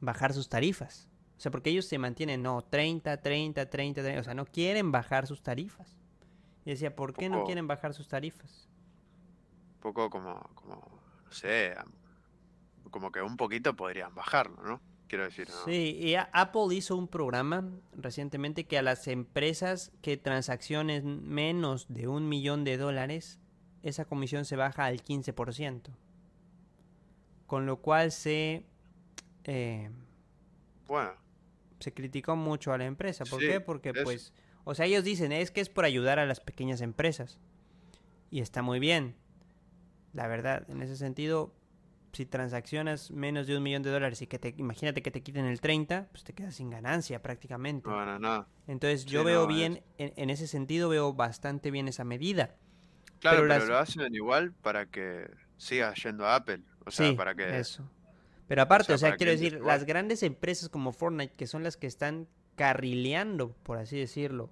Speaker 1: bajar sus tarifas. O sea, porque ellos se mantienen, no, 30, 30, 30, 30, o sea, no quieren bajar sus tarifas. Y decía, ¿por qué no quieren bajar sus tarifas?
Speaker 2: un poco como, como, no sé, como que un poquito podrían bajarlo, ¿no? Quiero decir, ¿no?
Speaker 1: Sí, y Apple hizo un programa recientemente que a las empresas que transacciones menos de un millón de dólares, esa comisión se baja al 15%. Con lo cual se, eh,
Speaker 2: Bueno,
Speaker 1: se criticó mucho a la empresa. ¿Por
Speaker 2: sí,
Speaker 1: qué? Porque pues, o sea, ellos dicen, es que es por ayudar a las pequeñas empresas. Y está muy bien. La verdad, en ese sentido, si transaccionas menos de un millón de dólares y que te, imagínate que te quiten el 30, pues te quedas sin ganancia prácticamente.
Speaker 2: No gana nada.
Speaker 1: Entonces
Speaker 2: Sí,
Speaker 1: yo veo
Speaker 2: no,
Speaker 1: bien, en, en ese sentido veo bastante bien esa medida.
Speaker 2: Claro,
Speaker 1: Pero
Speaker 2: pero
Speaker 1: las,
Speaker 2: lo hacen igual para que sigas yendo a Apple. O sea,
Speaker 1: sí,
Speaker 2: para que,
Speaker 1: eso. Pero
Speaker 2: o
Speaker 1: aparte,
Speaker 2: sea,
Speaker 1: o sea, quiero decir,
Speaker 2: igual.
Speaker 1: las grandes empresas como Fortnite, que son las que están carrileando, por así decirlo,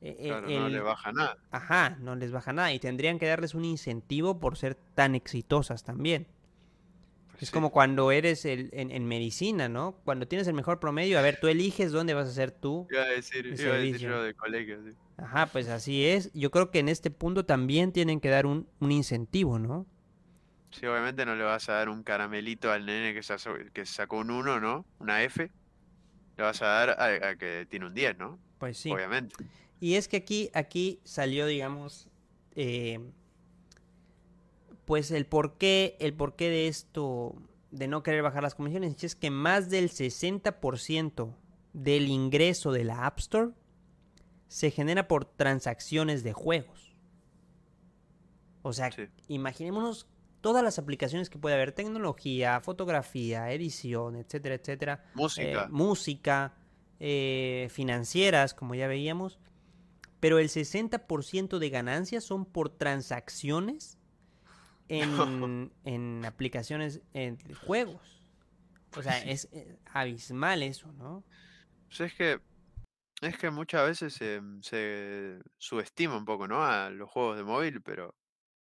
Speaker 1: e- e-
Speaker 2: Claro, no le
Speaker 1: el,
Speaker 2: baja nada.
Speaker 1: ajá, no les baja nada y tendrían que darles un incentivo por ser tan exitosas también. Es
Speaker 2: sí.
Speaker 1: como cuando eres el, en, en medicina, ¿no? Cuando tienes el mejor promedio, a ver, tú eliges dónde vas a hacer tú
Speaker 2: Iba a decir, iba a decir yo de colegio, sí.
Speaker 1: Ajá, pues así es. Yo creo que en este punto también tienen que dar un, un incentivo, ¿no?
Speaker 2: Sí, obviamente no le vas a dar un caramelito al nene que, sacó, que sacó un uno, ¿no? Una F. Le vas a dar a, a que tiene un 10, ¿no?
Speaker 1: Pues sí.
Speaker 2: Obviamente.
Speaker 1: Y es que aquí, aquí salió, digamos, eh, pues el porqué, el porqué de esto, de no querer bajar las comisiones, es que más del 60% del ingreso de la App Store se genera por transacciones de juegos. O sea,
Speaker 2: Sí.
Speaker 1: imaginémonos todas las aplicaciones que puede haber, tecnología, fotografía, edición, etcétera, etcétera, eh,
Speaker 2: Música.
Speaker 1: música, eh, financieras, como ya veíamos, pero el 60% de ganancias son por transacciones en, en aplicaciones en juegos. O sea, es eh, abismal eso, ¿no?
Speaker 2: Pues es que, es que muchas veces se, se subestima un poco, ¿no? A los juegos de móvil, pero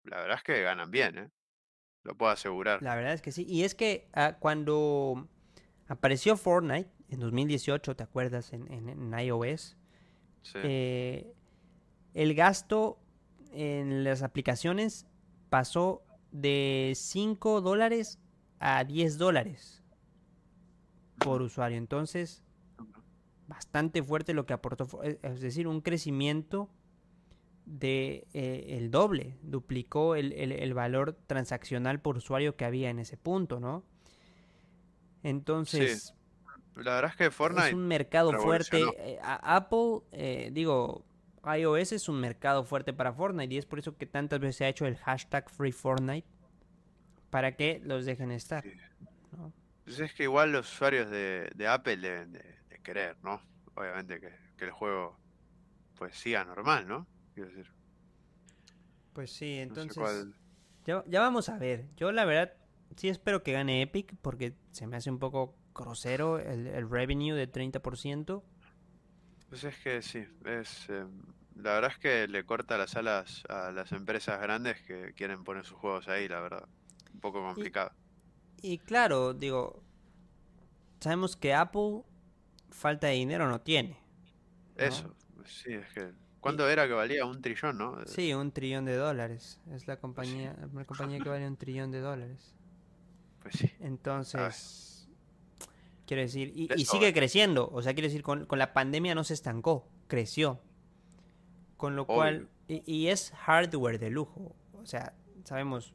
Speaker 2: la verdad es que ganan bien, ¿eh? Lo puedo asegurar.
Speaker 1: La verdad es que sí. Y es que ah, cuando apareció Fortnite en 2018, ¿te acuerdas? En, en- en iOS,
Speaker 2: Sí.
Speaker 1: eh, el gasto en las aplicaciones pasó de 5 dólares a 10 dólares por usuario. Entonces, bastante fuerte lo que aportó, eh, es decir, un crecimiento de eh, el doble, duplicó el, el- el valor transaccional por usuario que había en ese punto, ¿no?
Speaker 2: Sí.
Speaker 1: Entonces,
Speaker 2: La verdad es que
Speaker 1: es
Speaker 2: Fortnite
Speaker 1: un mercado fuerte. eh, Apple, eh, digo, iOS es un mercado fuerte para Fortnite y es por eso que tantas veces se ha hecho el hashtag Free Fortnite para que los dejen estar. ¿no?
Speaker 2: Pues es que igual los usuarios de, de Apple deben de, de querer, ¿no? Obviamente que, que el juego pues siga normal, ¿no? Quiero decir,
Speaker 1: Pues sí,
Speaker 2: no sé
Speaker 1: entonces
Speaker 2: cuál.
Speaker 1: ya, ya vamos a ver. Yo la verdad sí espero que gane Epic porque se me hace un poco grosero el, el revenue de 30%.
Speaker 2: Pues es que sí, es em, la verdad es que le corta las alas a las empresas grandes que quieren poner sus juegos ahí, la verdad. Un poco complicado.
Speaker 1: y claro, digo, sabemos que Apple falta de dinero no tiene, ¿no?
Speaker 2: Eso, sí, es que.
Speaker 1: Y,
Speaker 2: ¿Cuánto era que valía? Un trillón, ¿no? Eh,
Speaker 1: Sí, un trillón de dólares. Es la
Speaker 2: Pues sí,
Speaker 1: compañía, una compañía que vale un trillón de dólares.
Speaker 2: pues sí.
Speaker 1: Entonces, quiero decir, y, y sigue creciendo. O sea, quiero decir, con, con la pandemia no se estancó, creció. Con lo
Speaker 2: Obvio.
Speaker 1: cual, y, y es hardware de lujo. O sea, sabemos,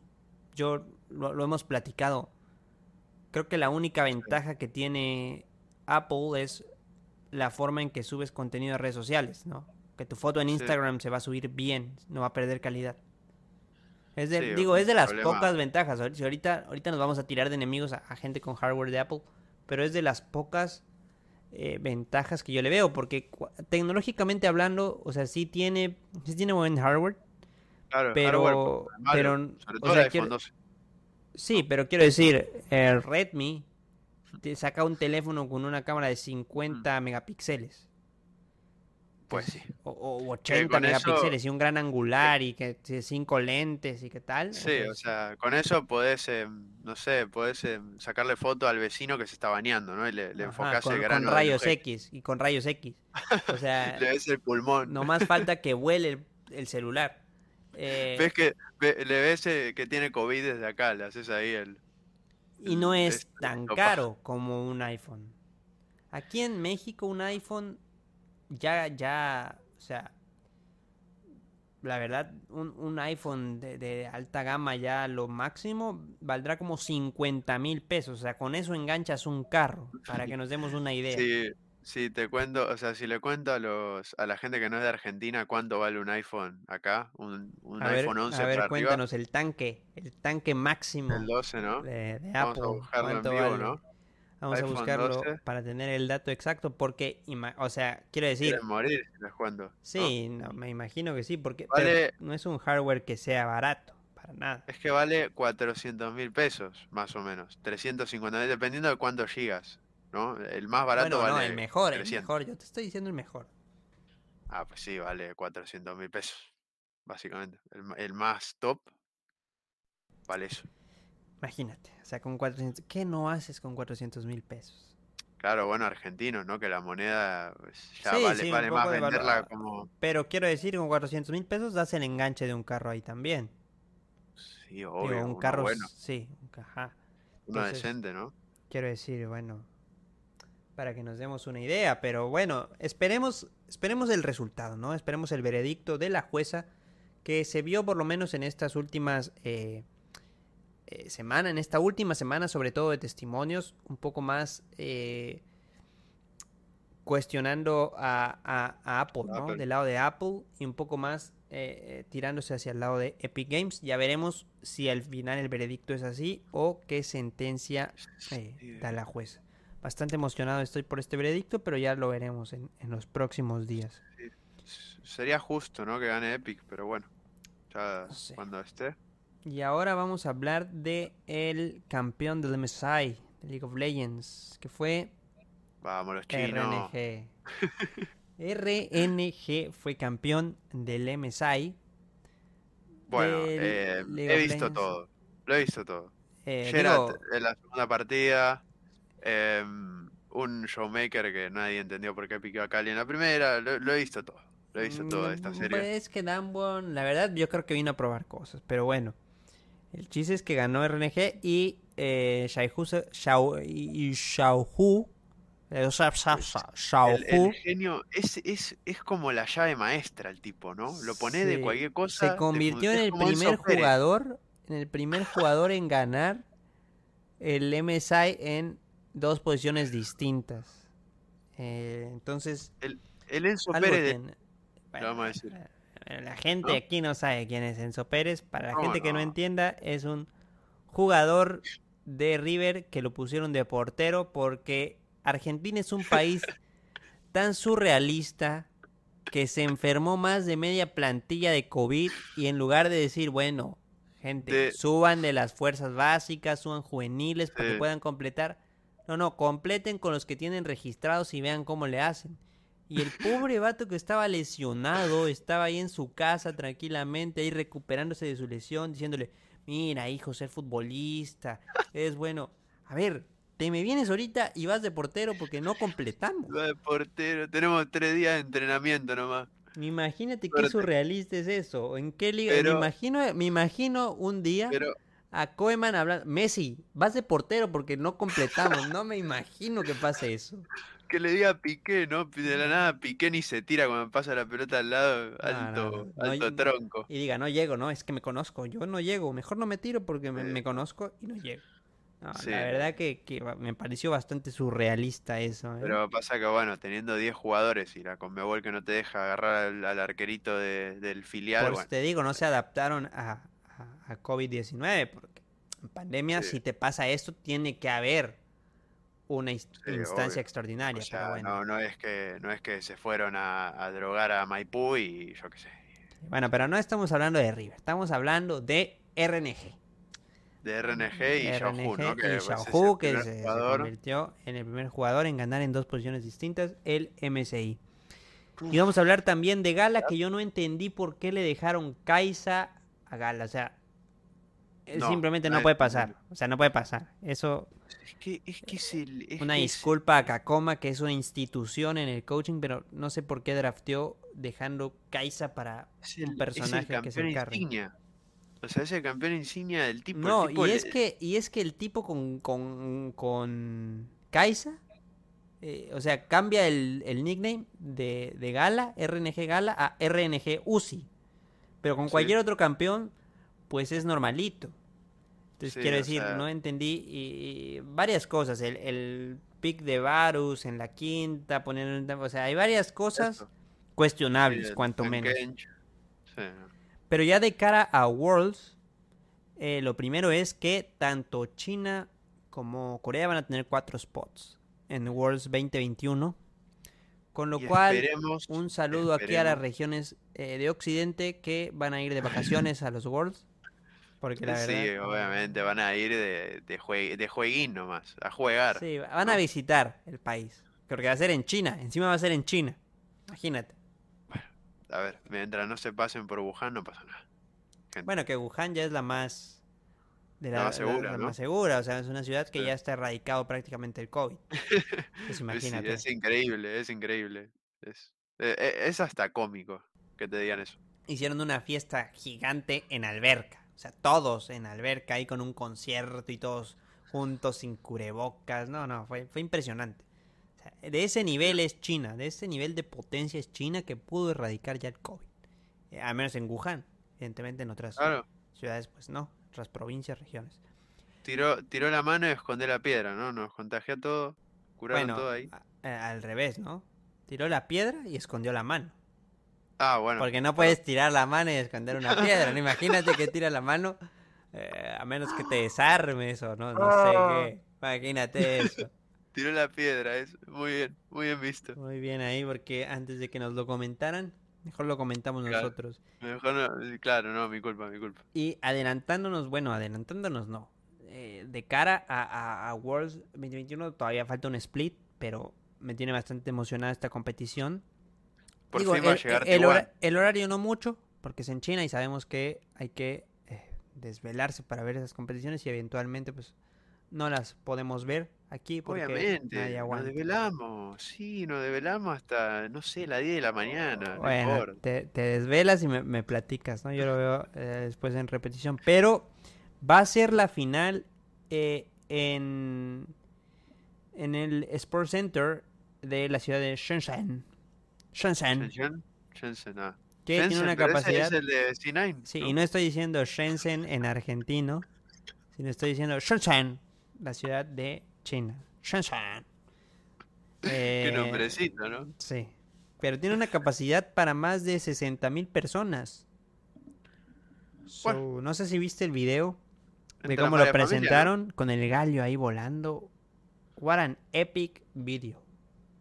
Speaker 1: yo lo, lo hemos platicado. Creo que la única ventaja que tiene Apple es la forma en que subes contenido a redes sociales, ¿no? Que tu foto en
Speaker 2: Sí,
Speaker 1: Instagram se va a subir bien, no va a perder calidad. Es de,
Speaker 2: sí,
Speaker 1: digo, es de las
Speaker 2: problema.
Speaker 1: pocas ventajas. Si ahorita, ahorita nos vamos a tirar de enemigos a, a gente con hardware de Apple, pero es de las pocas eh, ventajas que yo le veo, porque tecnológicamente hablando, o sea, sí tiene, sí tiene buen hardware,
Speaker 2: Claro, hardware,
Speaker 1: pero, pero, o sea, quiero-
Speaker 2: 12.
Speaker 1: sí, pero quiero decir, el Redmi te saca un teléfono con una cámara de 50 megapíxeles.
Speaker 2: Pues sí.
Speaker 1: O, o 80
Speaker 2: con eso-
Speaker 1: megapíxeles y un gran angular y que cinco lentes y qué tal.
Speaker 2: Sí, o sea, con eso podés, em, no sé, podés em, sacarle foto al vecino que se está bañando, ¿no? Y le, le
Speaker 1: ajá,
Speaker 2: enfocás
Speaker 1: con,
Speaker 2: el
Speaker 1: con
Speaker 2: grano del
Speaker 1: rayos X y con rayos X. O sea,
Speaker 2: Le ves el pulmón.
Speaker 1: no más falta que vuele el, el celular. Eh,
Speaker 2: Ves que ve- le ves eh, que tiene COVID desde acá, le haces ahí el...
Speaker 1: y no es
Speaker 2: este,
Speaker 1: tan caro como un iPhone. Aquí en México un iPhone ya, ya, o sea, la verdad, un, un iPhone de, de alta gama ya lo máximo valdrá como 50 mil pesos. O sea, con eso enganchas un carro, para que nos demos una idea.
Speaker 2: Sí, sí, te cuento, o sea, si le cuento a los a la gente que no es de Argentina cuánto vale un iPhone acá, un, un
Speaker 1: a ver,
Speaker 2: iPhone 11
Speaker 1: a ver,
Speaker 2: para arriba,
Speaker 1: cuéntanos el tanque, el tanque máximo
Speaker 2: el 12, ¿no?
Speaker 1: de, de
Speaker 2: Vamos a
Speaker 1: Apple.
Speaker 2: buscarlo en
Speaker 1: ¿cuánto
Speaker 2: vivo,
Speaker 1: vale?
Speaker 2: ¿no?
Speaker 1: Vamos a buscarlo
Speaker 2: 12.
Speaker 1: para tener el dato exacto porque, o sea, quiero decir,
Speaker 2: Quieren morir cuento. ¿no?
Speaker 1: sí, no, me imagino que sí, porque
Speaker 2: Vale-
Speaker 1: no es un hardware que sea barato, para nada.
Speaker 2: Es que vale 400 mil pesos, más o menos. 350 mil, dependiendo de cuántos gigas, ¿no? El más barato
Speaker 1: bueno, no,
Speaker 2: vale
Speaker 1: el mejor, el
Speaker 2: 300.
Speaker 1: mejor, yo te estoy diciendo el mejor.
Speaker 2: Ah, pues sí, vale 400 mil pesos, básicamente. El, el más top vale eso.
Speaker 1: Imagínate, o sea, con 400, ¿qué no haces con 400 mil pesos?
Speaker 2: Claro, bueno, argentinos, ¿no? Que la moneda pues, ya
Speaker 1: Sí,
Speaker 2: vale,
Speaker 1: sí,
Speaker 2: vale más venderla como...
Speaker 1: Pero quiero decir, con 400 mil pesos das el enganche de un carro ahí también.
Speaker 2: Sí,
Speaker 1: Digo,
Speaker 2: obvio,
Speaker 1: un carro,
Speaker 2: bueno,
Speaker 1: sí, un caja.
Speaker 2: uno
Speaker 1: entonces-
Speaker 2: decente, ¿no?
Speaker 1: Quiero decir, bueno, para que nos demos una idea, pero bueno, esperemos, esperemos el resultado, ¿no? Esperemos el veredicto de la jueza que se vio por lo menos en estas últimas eh, eh, semanas, en esta última semana, sobre todo de testimonios, un poco más eh, cuestionando a, a- a Apple, ¿no?
Speaker 2: Apple.
Speaker 1: Del lado de Apple y un poco más eh, tirándose hacia el lado de Epic Games. Ya veremos si al final el veredicto es así o qué sentencia da la jueza. Bastante emocionado estoy por este veredicto, pero ya lo veremos en, en los próximos días.
Speaker 2: Sería justo, ¿no? Que gane Epic, pero bueno, ya
Speaker 1: No sé.
Speaker 2: cuando esté.
Speaker 1: Y ahora vamos a hablar de el campeón del MSI, de League of Legends, que fue
Speaker 2: Vamos, los chinos.
Speaker 1: RNG. RNG fue campeón del MSI.
Speaker 2: Bueno,
Speaker 1: del
Speaker 2: eh, he visto
Speaker 1: Legends.
Speaker 2: todo. Lo he visto todo.
Speaker 1: Eh,
Speaker 2: Geralt
Speaker 1: digo,
Speaker 2: en la segunda partida. em, un showmaker que nadie entendió por qué piqueó a Cali en la primera. Lo, lo he visto todo. Lo he visto todo de esta
Speaker 1: mm,
Speaker 2: serie.
Speaker 1: pues es que Damwon, la verdad, yo creo que vino a probar cosas, pero bueno. El chiste es que ganó RNG y eh, Xiao- y Xiaohu, eh,
Speaker 2: El,
Speaker 1: Xiaohu
Speaker 2: el genio es, es, es como la llave maestra el tipo, ¿no? Lo pone de cualquier cosa.
Speaker 1: se convirtió en el
Speaker 2: Enzo
Speaker 1: primer jugador, en el primer jugador en ganar el MSI en dos posiciones distintas. Eh, entonces,
Speaker 2: El Enzo
Speaker 1: algo
Speaker 2: Pérez.
Speaker 1: Bueno,
Speaker 2: vamos a decir.
Speaker 1: Eh, La gente
Speaker 2: ¿No?
Speaker 1: aquí no sabe quién es Enzo Pérez. Para la
Speaker 2: ¿Cómo
Speaker 1: gente que no entienda, es un jugador de River que lo pusieron de portero porque Argentina es un país tan surrealista que se enfermó más de media plantilla de COVID y en lugar de decir, bueno, gente,
Speaker 2: De-
Speaker 1: suban de las fuerzas básicas, suban juveniles para que puedan completar. No, no, completen con los que tienen registrados y vean cómo le hacen. Y el pobre vato que estaba lesionado, estaba ahí en su casa tranquilamente, ahí recuperándose de su lesión, diciéndole, mira, hijo, ser futbolista, es bueno. A ver, te me vienes ahorita y vas de portero porque no completamos.
Speaker 2: Va de portero. Tenemos tres días de entrenamiento nomás.
Speaker 1: Imagínate qué surrealista es eso. ¿En qué liga?
Speaker 2: Pero-
Speaker 1: me, imagino, me imagino un día
Speaker 2: Pero
Speaker 1: a Koeman hablando, Messi, vas de portero porque no completamos. No me imagino que pase eso.
Speaker 2: Que le diga Piqué, ¿no? De la nada Piqué ni se tira cuando pasa la pelota al lado. Alto,
Speaker 1: no, no.
Speaker 2: alto
Speaker 1: No,
Speaker 2: tronco.
Speaker 1: Y diga, no llego, no, es que me conozco. Yo no llego. Mejor no me tiro porque me, conozco y no llego.
Speaker 2: Sí.
Speaker 1: La verdad que, me pareció bastante surrealista eso. ¿eh?
Speaker 2: Pero pasa que, bueno, teniendo 10 jugadores y la Conmebol que no te deja agarrar al, al arquerito de- del filial,
Speaker 1: Por
Speaker 2: bueno,
Speaker 1: te digo, no se adaptaron a, a- a COVID-19, porque en pandemia,
Speaker 2: Sí.
Speaker 1: si te pasa esto, tiene que haber una
Speaker 2: Sí,
Speaker 1: instancia
Speaker 2: obvio.
Speaker 1: extraordinaria.
Speaker 2: o sea,
Speaker 1: pero bueno,
Speaker 2: no, no es que no es que se fueron a, a drogar a Maipú y yo qué sé.
Speaker 1: Bueno, pero no estamos hablando de River, estamos hablando de RNG.
Speaker 2: De RNG y Xiaohu, ¿no?
Speaker 1: y
Speaker 2: pues,
Speaker 1: Xiaohu, que se, convirtió en el primer jugador en ganar en dos posiciones distintas, el MSI. Y vamos a hablar también de Gala, que yo no entendí por qué le dejaron Kaisa a Gala. O sea, eh,
Speaker 2: No,
Speaker 1: simplemente no
Speaker 2: nadie
Speaker 1: puede pasar. O sea, no puede pasar. Eso,
Speaker 2: Es que es, que es el. es
Speaker 1: una
Speaker 2: que es-
Speaker 1: disculpa a Kakoma, que es una institución en el coaching, pero no sé por qué drafteó dejando Kaisa para un
Speaker 2: el- el
Speaker 1: personaje que es el
Speaker 2: insignia. O sea, es el campeón insignia del tipo.
Speaker 1: No,
Speaker 2: tipo
Speaker 1: y
Speaker 2: le-
Speaker 1: es que, y es que el tipo con, con, con Kaisa, eh, o sea, cambia el, el nickname de, de Gala, RNG Gala, a RNG Uzi. Pero con
Speaker 2: Sí.
Speaker 1: cualquier otro campeón, pues es normalito. Entonces
Speaker 2: Sí,
Speaker 1: quiero decir,
Speaker 2: sea-
Speaker 1: no entendí y, y varias cosas. El, el pick de Varus en la quinta, poner, o sea, hay varias cosas cuestionables,
Speaker 2: Sí,
Speaker 1: cuanto menos.
Speaker 2: Sí.
Speaker 1: Pero ya de cara a Worlds, eh, lo primero es que tanto China como Corea van a tener cuatro spots en Worlds 2021. Con lo
Speaker 2: Y
Speaker 1: cual, un saludo aquí a las regiones eh, de Occidente que van a ir de vacaciones a los Worlds. Porque la
Speaker 2: Sí,
Speaker 1: verdad.
Speaker 2: obviamente van a ir de, de, jue- de jueguín nomás, a jugar.
Speaker 1: Sí, van a visitar el país. Porque va a ser en China. Encima va a ser en China. Imagínate.
Speaker 2: A ver, mientras no se pasen por Wuhan no pasa nada. Gente.
Speaker 1: Bueno, que Wuhan ya es la más. De
Speaker 2: La más segura,
Speaker 1: la
Speaker 2: ¿no?
Speaker 1: más segura. O sea, es una ciudad que
Speaker 2: Sí.
Speaker 1: ya está erradicado prácticamente el COVID. Pues
Speaker 2: Sí,
Speaker 1: imagínate.
Speaker 2: es increíble, es increíble. Es, eh, eh, es hasta cómico que te digan eso.
Speaker 1: Hicieron una fiesta gigante en alberca. O sea, todos en alberca ahí con un concierto y todos juntos sin cubrebocas. No, no, fue, fue impresionante. O sea, de ese nivel es China, de ese nivel de potencia es China que pudo erradicar ya el COVID. Eh, al menos en Wuhan. Evidentemente en otras
Speaker 2: Claro,
Speaker 1: ciudades, pues no. Otras provincias, regiones.
Speaker 2: tiró, tiró la mano y escondió la piedra, ¿no? Nos contagió todo, curaron
Speaker 1: Bueno,
Speaker 2: todo ahí.
Speaker 1: a- al revés, ¿no? Tiró la piedra y escondió la mano.
Speaker 2: Ah, bueno.
Speaker 1: Porque no puedes tirar la mano y esconder una piedra. ¿no? Imagínate que tira la mano, eh, a menos que te desarmes o no, no sé qué. Imagínate eso.
Speaker 2: Tiró la piedra, es muy bien, muy bien visto.
Speaker 1: Muy bien ahí, porque antes de que nos lo comentaran, mejor lo comentamos
Speaker 2: Claro.
Speaker 1: nosotros.
Speaker 2: Mejor no, claro, no, mi culpa, mi culpa.
Speaker 1: Y adelantándonos, bueno, adelantándonos no. Eh, de cara a, a- a Worlds 2021 todavía falta un split, pero me tiene bastante emocionada esta competición.
Speaker 2: Por
Speaker 1: Digo,
Speaker 2: fin va a
Speaker 1: el,
Speaker 2: llegar
Speaker 1: el
Speaker 2: Taiwán.
Speaker 1: hora- el horario no mucho, porque es en China y sabemos que hay que eh, desvelarse para ver esas competiciones y eventualmente pues no las podemos ver aquí porque
Speaker 2: Obviamente,
Speaker 1: nadie
Speaker 2: nos desvelamos, sí, nos desvelamos hasta, no sé, la 10 de la mañana, no
Speaker 1: Bueno, te, te desvelas y me, me platicas, ¿no? Yo lo veo eh, después en repetición, pero va a ser la final eh, en, en el Sports Center de la ciudad de Shenzhen. Shenzhen,
Speaker 2: Shenzhen, Shenzhen, ah.
Speaker 1: que tiene una capacidad...
Speaker 2: es el de C9,
Speaker 1: Sí,
Speaker 2: ¿no?
Speaker 1: y no estoy diciendo Shenzhen en argentino, sino estoy diciendo Shenzhen, la ciudad de China. Shenzhen.
Speaker 2: Qué
Speaker 1: Eh,
Speaker 2: nombrecito, ¿no?
Speaker 1: Sí. Pero tiene una capacidad para más de 60 mil personas. So,
Speaker 2: Bueno.
Speaker 1: no sé si viste el video de cómo lo
Speaker 2: María Familia, ¿no?
Speaker 1: presentaron con el gallo ahí volando. What an epic video.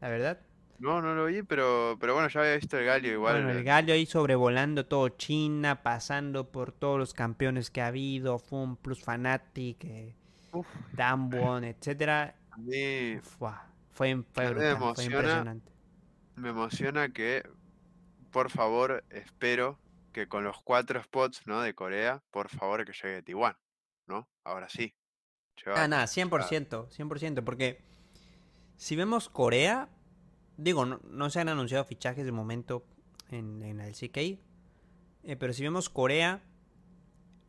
Speaker 1: La verdad.
Speaker 2: No, no lo vi, pero, pero bueno, ya había visto el gallo igual.
Speaker 1: Bueno, el
Speaker 2: eh,
Speaker 1: gallo ahí sobrevolando todo China, pasando por todos los campeones que ha habido, Fun Plus Fanatic, eh. Damwon, etcétera.
Speaker 2: a mí
Speaker 1: Fua, Fue, fue
Speaker 2: me
Speaker 1: fue impresionante.
Speaker 2: me emociona que, por favor, espero que con los cuatro spots, ¿no? De Corea, por favor que llegue Taiwán, ¿no? Ahora sí.
Speaker 1: Ah, nada,
Speaker 2: llevar-
Speaker 1: 100%, 100%, porque si vemos Corea, digo, no, no se han anunciado fichajes de momento en, en el CK, eh, pero si vemos Corea,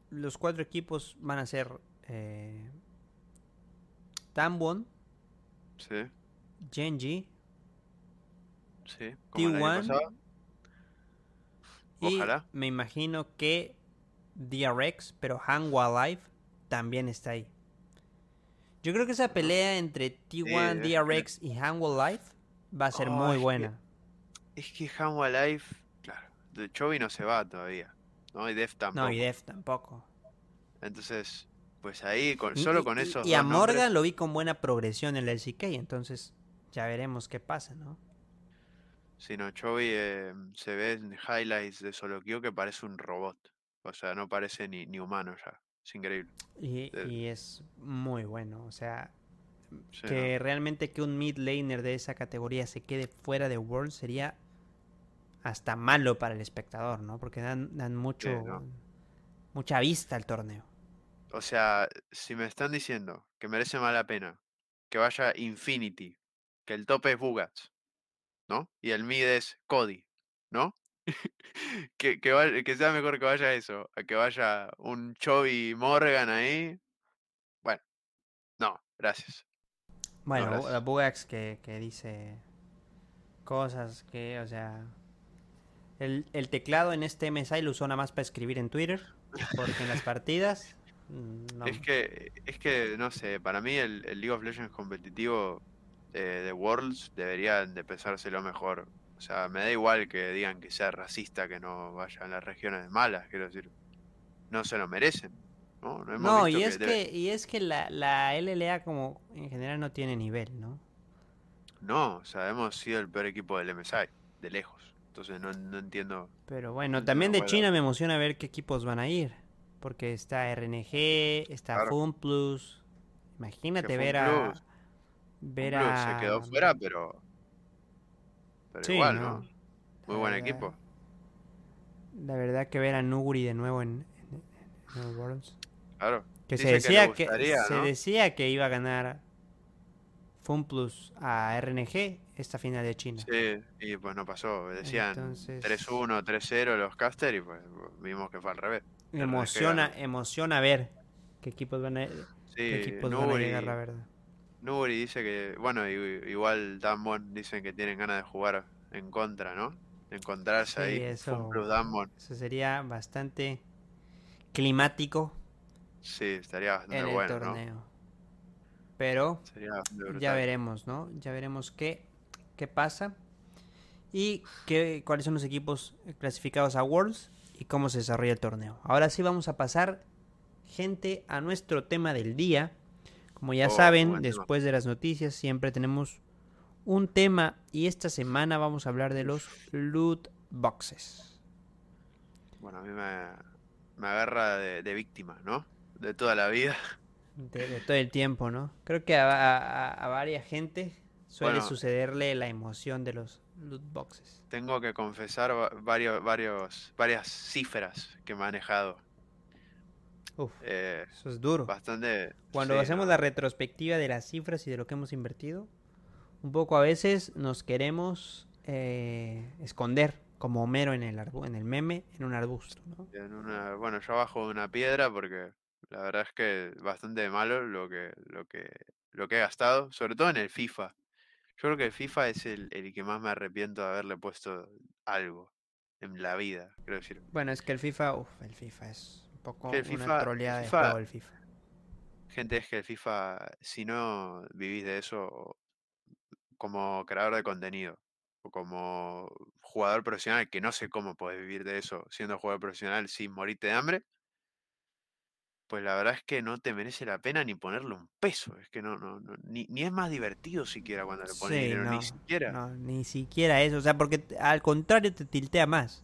Speaker 1: los cuatro equipos van a ser eh, Damwon,
Speaker 2: Sí,
Speaker 1: Genji
Speaker 2: sí. Como el año
Speaker 1: T1
Speaker 2: pasado.
Speaker 1: y
Speaker 2: Ojalá.
Speaker 1: me imagino que DRX, pero Hanwha Life también está ahí. Yo creo que esa pelea entre T1,
Speaker 2: es que-
Speaker 1: DRX y Hanwha Life va a ser
Speaker 2: Oh,
Speaker 1: muy
Speaker 2: que-
Speaker 1: buena.
Speaker 2: Es que Hanwha Life, claro, Chovy no se va todavía, ¿no? Y Def tampoco.
Speaker 1: No, y Def tampoco.
Speaker 2: Entonces, pues ahí, con, solo
Speaker 1: y-
Speaker 2: con
Speaker 1: y-
Speaker 2: esos
Speaker 1: Y a
Speaker 2: nombres-
Speaker 1: Morgan lo vi con buena progresión en el LCK, entonces ya veremos qué pasa, ¿no?
Speaker 2: sino Chovy eh, se ve en highlights de solo queue que parece un robot. O sea, no parece ni, ni humano ya. Es increíble.
Speaker 1: Y, y es muy bueno. O sea,
Speaker 2: Sí,
Speaker 1: que realmente que un mid laner de esa categoría se quede fuera de World sería hasta malo para el espectador, ¿no? Porque dan, dan mucho,
Speaker 2: ¿no?
Speaker 1: mucha vista al torneo.
Speaker 2: O sea, si me están diciendo que merece más la pena que vaya Infinity, que el tope es Bugats, ¿no? Y el mid es Cody, ¿no? que, que, vaya- que sea mejor que vaya eso, a que vaya un Chovy Morgan ahí. Bueno, no, gracias.
Speaker 1: Bueno, la Bugax que, que dice cosas que, o sea... El, el teclado en este MSI lo usó nada más para escribir en Twitter, porque en las partidas... mm, no.
Speaker 2: Es que, es que, no sé, para mí el, el League of Legends competitivo eh, de Worlds deberían de pensárselo mejor. O sea, me da igual que digan que sea racista, que no vayan las regiones malas, quiero decir. No se lo merecen. No, No hemos
Speaker 1: No,
Speaker 2: visto
Speaker 1: y es
Speaker 2: debe-
Speaker 1: que, y es que la, la LLA como en general no tiene nivel, ¿no?
Speaker 2: No, o sea, hemos sido el peor equipo del MSI, de lejos. Entonces no, no entiendo.
Speaker 1: Pero bueno,
Speaker 2: No
Speaker 1: también de. China me emociona ver qué equipos van a ir. Porque está RNG, está
Speaker 2: Claro.
Speaker 1: FunPlus. Imagínate
Speaker 2: Que
Speaker 1: ver a. Ver a.
Speaker 2: se quedó fuera, pero. Pero
Speaker 1: Sí,
Speaker 2: igual,
Speaker 1: no.
Speaker 2: ¿no? Muy
Speaker 1: La
Speaker 2: buen
Speaker 1: verdad-
Speaker 2: equipo.
Speaker 1: La verdad que ver a Nuguri de nuevo en, en- en el Worlds.
Speaker 2: Claro.
Speaker 1: Que se
Speaker 2: Dice
Speaker 1: decía que,
Speaker 2: gustaría,
Speaker 1: se
Speaker 2: ¿no?
Speaker 1: decía que iba a ganar FunPlus a RNG esta final de China.
Speaker 2: Sí, y pues no pasó. Decían
Speaker 1: Entonces-
Speaker 2: 3-1, 3-0 los caster y pues vimos que fue al revés.
Speaker 1: Emociona, emociona ver qué equipos van a, qué
Speaker 2: Sí,
Speaker 1: equipos van a llegar, la verdad.
Speaker 2: Nuri dice que, bueno, igual Damwon dicen que tienen ganas de jugar en contra, ¿no? Encontrarse
Speaker 1: Sí,
Speaker 2: ahí.
Speaker 1: eso-. Eso sería bastante climático
Speaker 2: Sí, estaría bastante
Speaker 1: en el
Speaker 2: bueno, ¿no?
Speaker 1: torneo. Pero
Speaker 2: Sería bastante
Speaker 1: ya veremos, ¿no? Ya veremos qué, qué pasa y qué, cuáles son los equipos clasificados a Worlds y cómo se desarrolla el torneo. Ahora sí vamos a pasar, gente, a nuestro tema del día. Como ya
Speaker 2: Oh,
Speaker 1: saben, después de las noticias siempre tenemos un tema y esta semana vamos a hablar de los loot boxes.
Speaker 2: Bueno, a mí me, me agarra de, de víctima, ¿no? De toda la vida.
Speaker 1: De, de todo el tiempo, ¿no? Creo que a, a, a varias gente suele
Speaker 2: Bueno.
Speaker 1: sucederle la emoción de los loot boxes.
Speaker 2: Tengo que confesar va- varios, varios, varias cifras que he manejado.
Speaker 1: Uf,
Speaker 2: Eh,
Speaker 1: eso es duro.
Speaker 2: bastante.
Speaker 1: Cuando
Speaker 2: sí,
Speaker 1: hacemos
Speaker 2: ¿no?
Speaker 1: la retrospectiva de las cifras y de lo que hemos invertido, un poco a veces nos queremos eh, esconder, como Homero en el, en el meme, en un arbusto, ¿no?
Speaker 2: En una, bueno, yo abajo de una piedra porque la verdad es que bastante malo lo que, lo que, lo que he gastado, sobre todo en el FIFA. Yo creo que el FIFA es el, el que más me arrepiento de haberle puesto algo en la vida, quiero decir.
Speaker 1: Bueno, es que el FIFA, uf, el FIFA es un poco
Speaker 2: Que el
Speaker 1: una
Speaker 2: FIFA- el
Speaker 1: troleada de
Speaker 2: FIFA-
Speaker 1: juego el FIFA.
Speaker 2: Gente, es que el FIFA, si no vivís de eso como creador de contenido o como jugador profesional, que no sé cómo podés vivir de eso siendo jugador profesional sin morirte de hambre, pues la verdad es que no te merece la pena ni ponerle un peso. Es que no, no, no- ni, ni es más divertido siquiera cuando le pones
Speaker 1: Sí,
Speaker 2: dinero, ni
Speaker 1: no,
Speaker 2: siquiera.
Speaker 1: No, ni siquiera eso. O sea, porque al contrario te tiltea más.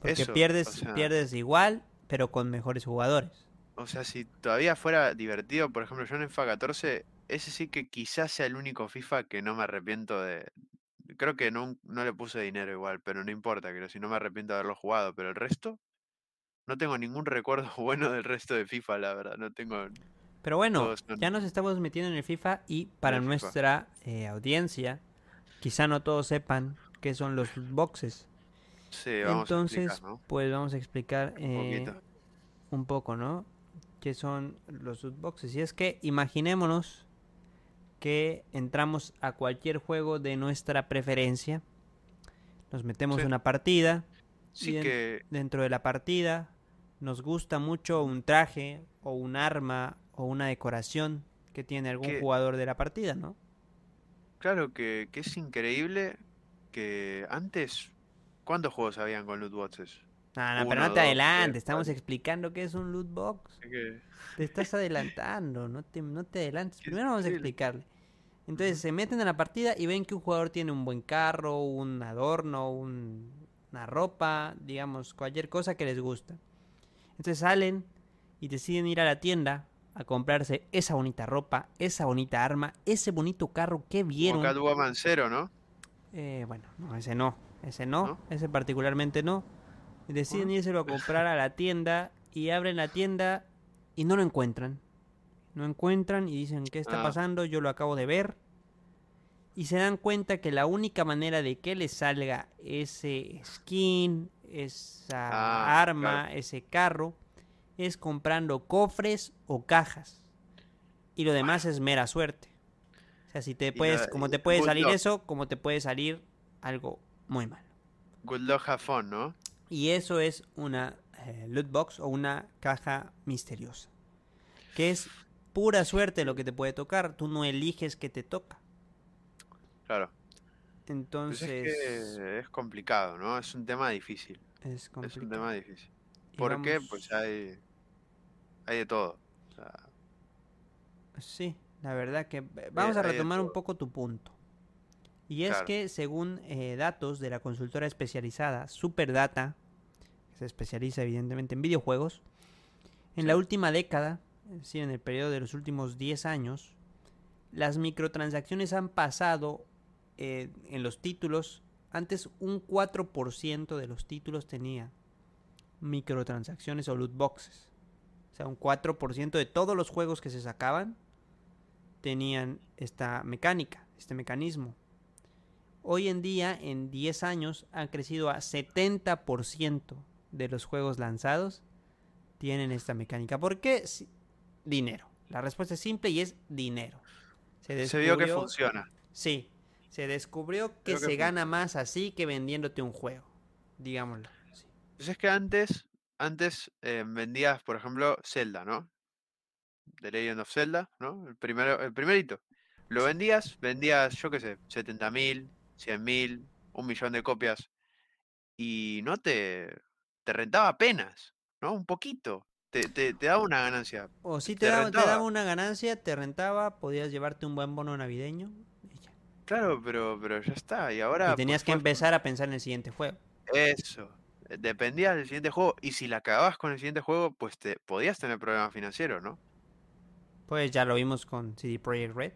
Speaker 1: Porque
Speaker 2: Eso, o
Speaker 1: pierdes,
Speaker 2: sea-
Speaker 1: pierdes igual, pero con mejores jugadores.
Speaker 2: O sea, si todavía fuera divertido, por ejemplo, yo en FIFA 14, ese sí que quizás sea el único FIFA que no me arrepiento de... Creo que no, no le puse dinero igual, pero no importa, que si no me arrepiento de haberlo jugado, pero el resto, no tengo ningún recuerdo bueno del resto de FIFA, la verdad, no tengo...
Speaker 1: Pero bueno,
Speaker 2: son-
Speaker 1: ya nos estamos metiendo en el FIFA y para
Speaker 2: el
Speaker 1: nuestra eh, audiencia, quizá no todos sepan qué son los boxes.
Speaker 2: Sí, vamos
Speaker 1: Entonces,
Speaker 2: a explicar, ¿no?
Speaker 1: pues vamos a explicar
Speaker 2: Un
Speaker 1: eh, un poco, ¿no? ¿Qué son los boxes? Y es que imaginémonos que entramos a cualquier juego de nuestra preferencia, nos metemos
Speaker 2: Sí.
Speaker 1: una partida,
Speaker 2: Sí
Speaker 1: bien.
Speaker 2: que...
Speaker 1: dentro de la partida nos gusta mucho un traje o un arma o una decoración que tiene algún
Speaker 2: Que-
Speaker 1: jugador de la partida, ¿no?
Speaker 2: Claro que, que es increíble que antes... ¿Cuántos juegos habían con loot boxes?
Speaker 1: No, no, pero no te adelantes, estamos explicando qué es un loot box. Te estás adelantando, no te, no te adelantes.
Speaker 2: ¿Qué-
Speaker 1: Primero vamos a explicarle. Entonces se meten a la partida y ven que un jugador tiene un buen carro, un adorno, un- una ropa, digamos, cualquier cosa que les gusta. Entonces salen y deciden ir a la tienda a comprarse esa bonita ropa, esa bonita arma, ese bonito carro que
Speaker 2: Como
Speaker 1: vieron.
Speaker 2: Catwoman 0, ¿no?
Speaker 1: Eh, bueno, no, ese no, ese no,
Speaker 2: ¿No?
Speaker 1: ese particularmente no. Deciden
Speaker 2: Bueno.
Speaker 1: írselo a comprar a la tienda y abren la tienda y no lo encuentran. No encuentran y dicen, ¿qué está
Speaker 2: Ah.
Speaker 1: pasando? Yo lo acabo de ver. Y se dan cuenta que la única manera de que les salga ese skin, esa
Speaker 2: Ah,
Speaker 1: arma,
Speaker 2: claro.
Speaker 1: ese carro, es comprando cofres o cajas. Y lo demás es mera suerte. O sea, si te puedes, como
Speaker 2: y
Speaker 1: te puede salir
Speaker 2: luck.
Speaker 1: eso, como te puede salir algo muy mal.
Speaker 2: Good luck, have fun, ¿no?
Speaker 1: Y eso es una eh, loot box o una caja misteriosa. Que es pura suerte lo que te puede tocar. Tú no eliges que te toca.
Speaker 2: Claro. Pues
Speaker 1: Entonces
Speaker 2: es que es complicado, ¿no? Es un tema difícil.
Speaker 1: es
Speaker 2: Es un
Speaker 1: complicado.
Speaker 2: tema difícil. ¿Por qué? Pues hay, hay de todo. O sea,
Speaker 1: Sí, la verdad que eh, vamos a
Speaker 2: hay
Speaker 1: retomar un poco tu punto. Y es
Speaker 2: Claro.
Speaker 1: que según eh, datos de la consultora especializada Superdata, que se especializa evidentemente en videojuegos, en la última década, es decir, en el periodo de los últimos 10 años, las microtransacciones han pasado eh, en los títulos, antes un 4% de los títulos tenía microtransacciones o loot boxes. O sea, un 4% de todos los juegos que se sacaban tenían esta mecánica, este mecanismo. Hoy en día, en 10 años, han crecido a 70% de los juegos lanzados tienen esta mecánica. ¿Por qué? Dinero. La respuesta es simple y es dinero. Se,
Speaker 2: se vio que funciona.
Speaker 1: Sí, se descubrió que se gana más así que vendiéndote un juego. Digámoslo. sí.
Speaker 2: Pues es que antes, antes eh, vendías, por ejemplo, Zelda, ¿no? The Legend of Zelda, ¿no? El primero, el primerito. Lo vendías, vendías, yo qué sé, 70.000, 100.000, un millón de copias. Y no te, te rentaba apenas, ¿no? Un poquito. Te, te, te daba una ganancia.
Speaker 1: O si te,
Speaker 2: Te
Speaker 1: daba, te daba una ganancia, te rentaba, podías llevarte un buen bono navideño.
Speaker 2: Claro, pero, pero ya está. Y ahora.
Speaker 1: y tenías
Speaker 2: pues,
Speaker 1: que
Speaker 2: fue-
Speaker 1: empezar a pensar en el siguiente juego.
Speaker 2: Eso. eh, Dependía del siguiente juego. Y si la cagabas con el siguiente juego, pues te podías tener problemas financieros, ¿no?
Speaker 1: Pues ya lo vimos con CD Projekt Red.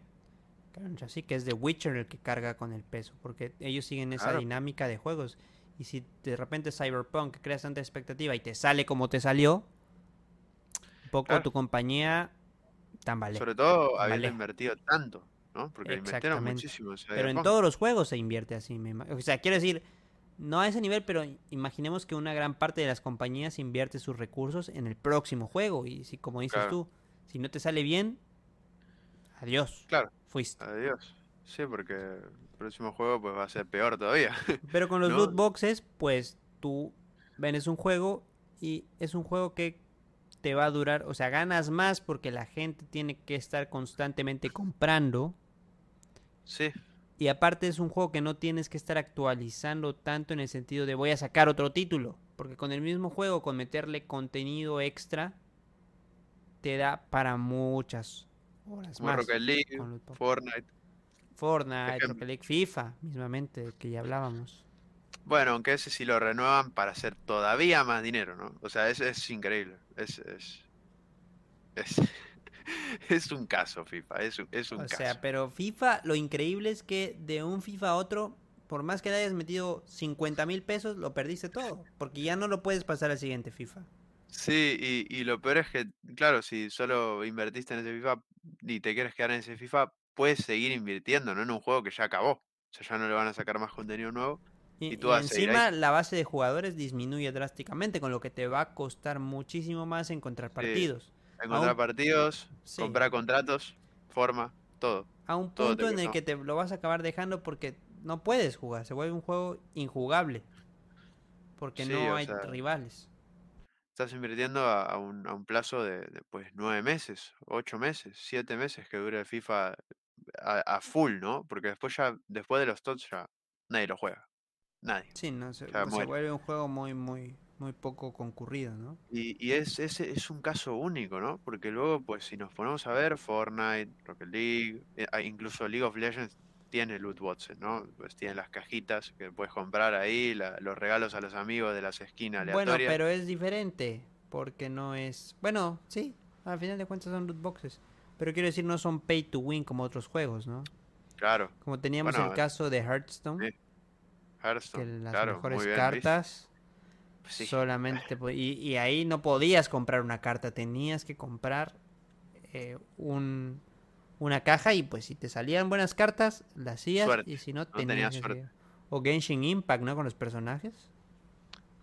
Speaker 1: que Así que es The Witcher el que carga con el peso. Porque ellos siguen esa
Speaker 2: Claro.
Speaker 1: dinámica de juegos. Y si de repente Cyberpunk creas tanta expectativa y te sale como te salió, un poco
Speaker 2: Claro.
Speaker 1: tu compañía tambalea.
Speaker 2: Sobre todo habiendo invertido tanto, ¿no? Porque invirtieron muchísimo
Speaker 1: Pero en todos los juegos se invierte así. o sea, quiero decir, no a ese nivel, pero imaginemos que una gran parte de las compañías invierte sus recursos en el próximo juego. Y si, como dices
Speaker 2: Claro.
Speaker 1: tú, si no te sale bien, adiós.
Speaker 2: Claro.
Speaker 1: Fuiste.
Speaker 2: Adiós. Sí, porque el próximo juego pues va a ser peor todavía.
Speaker 1: Pero con los
Speaker 2: ¿No?
Speaker 1: loot boxes, pues tú vendes un juego y es un juego que te va a durar, o sea, ganas más porque la gente tiene que estar constantemente comprando.
Speaker 2: Sí,
Speaker 1: Y aparte es un juego que no tienes que estar actualizando tanto en el sentido de voy a sacar otro título. Porque con el mismo juego, con meterle contenido extra, te da para muchas horas
Speaker 2: como
Speaker 1: más.
Speaker 2: Rocket League. Fortnite.
Speaker 1: Fortnite. Rocket League, FIFA, mismamente, que ya hablábamos.
Speaker 2: Bueno, aunque ese sí lo renuevan para hacer todavía más dinero, ¿no? O sea, es, es increíble. Es, es, es, es un caso, FIFA. Es un, es un
Speaker 1: O
Speaker 2: caso.
Speaker 1: sea, pero FIFA, lo increíble es que de un FIFA a otro, por más que le hayas metido 50 mil pesos, lo perdiste todo. Porque ya no lo puedes pasar al siguiente FIFA.
Speaker 2: Sí, y, y lo peor es que, claro, si solo invertiste en ese FIFA y te quieres quedar en ese FIFA, puedes seguir invirtiendo, ¿no? En un juego que ya acabó. O sea, ya no le van a sacar más contenido nuevo.
Speaker 1: Y,
Speaker 2: Y tú
Speaker 1: y
Speaker 2: vas a seguir
Speaker 1: encima la base de jugadores disminuye drásticamente, con lo que te va a costar muchísimo más encontrar partidos.
Speaker 2: Encontrar partidos,
Speaker 1: Sí.
Speaker 2: comprar contratos, forma, todo.
Speaker 1: A un
Speaker 2: todo
Speaker 1: punto en el que te lo vas a acabar dejando porque no puedes jugar, se vuelve un juego injugable. Porque
Speaker 2: Sí,
Speaker 1: no hay
Speaker 2: sea,
Speaker 1: rivales.
Speaker 2: Estás invirtiendo a, a un, a un plazo de, de, pues nueve meses, ocho meses, siete meses que dure el FIFA a, a full, ¿no? Porque después ya, después de los TOTS ya nadie lo juega. Nadie.
Speaker 1: Sí, no, se, se vuelve un juego muy, muy, muy poco concurrido, ¿no?
Speaker 2: Y, y es, es, es un caso único, ¿no? Porque luego, pues si nos ponemos a ver, Fortnite, Rocket League, eh, ah, incluso League of Legends tiene loot boxes, ¿no? Pues tiene las cajitas que puedes comprar ahí, la- los regalos a los amigos de las esquinas
Speaker 1: Bueno,
Speaker 2: aleatorias.
Speaker 1: pero es diferente, porque no es... Bueno, sí, al final de cuentas son loot boxes. Pero quiero decir, no son pay to win como otros juegos, ¿no?
Speaker 2: Claro,
Speaker 1: Como teníamos
Speaker 2: Bueno,
Speaker 1: el caso de Hearthstone,
Speaker 2: sí,
Speaker 1: que
Speaker 2: Hearthstone,
Speaker 1: las
Speaker 2: claro,
Speaker 1: mejores
Speaker 2: muy bien, ¿viste? Sí,
Speaker 1: solamente y, y ahí no podías comprar una carta, tenías que comprar eh, un, una caja y pues si te salían buenas cartas, las hacías
Speaker 2: Suerte,
Speaker 1: y si no,
Speaker 2: no
Speaker 1: tenías
Speaker 2: tenías
Speaker 1: que
Speaker 2: suerte.
Speaker 1: O Genshin Impact, ¿no? Con los personajes.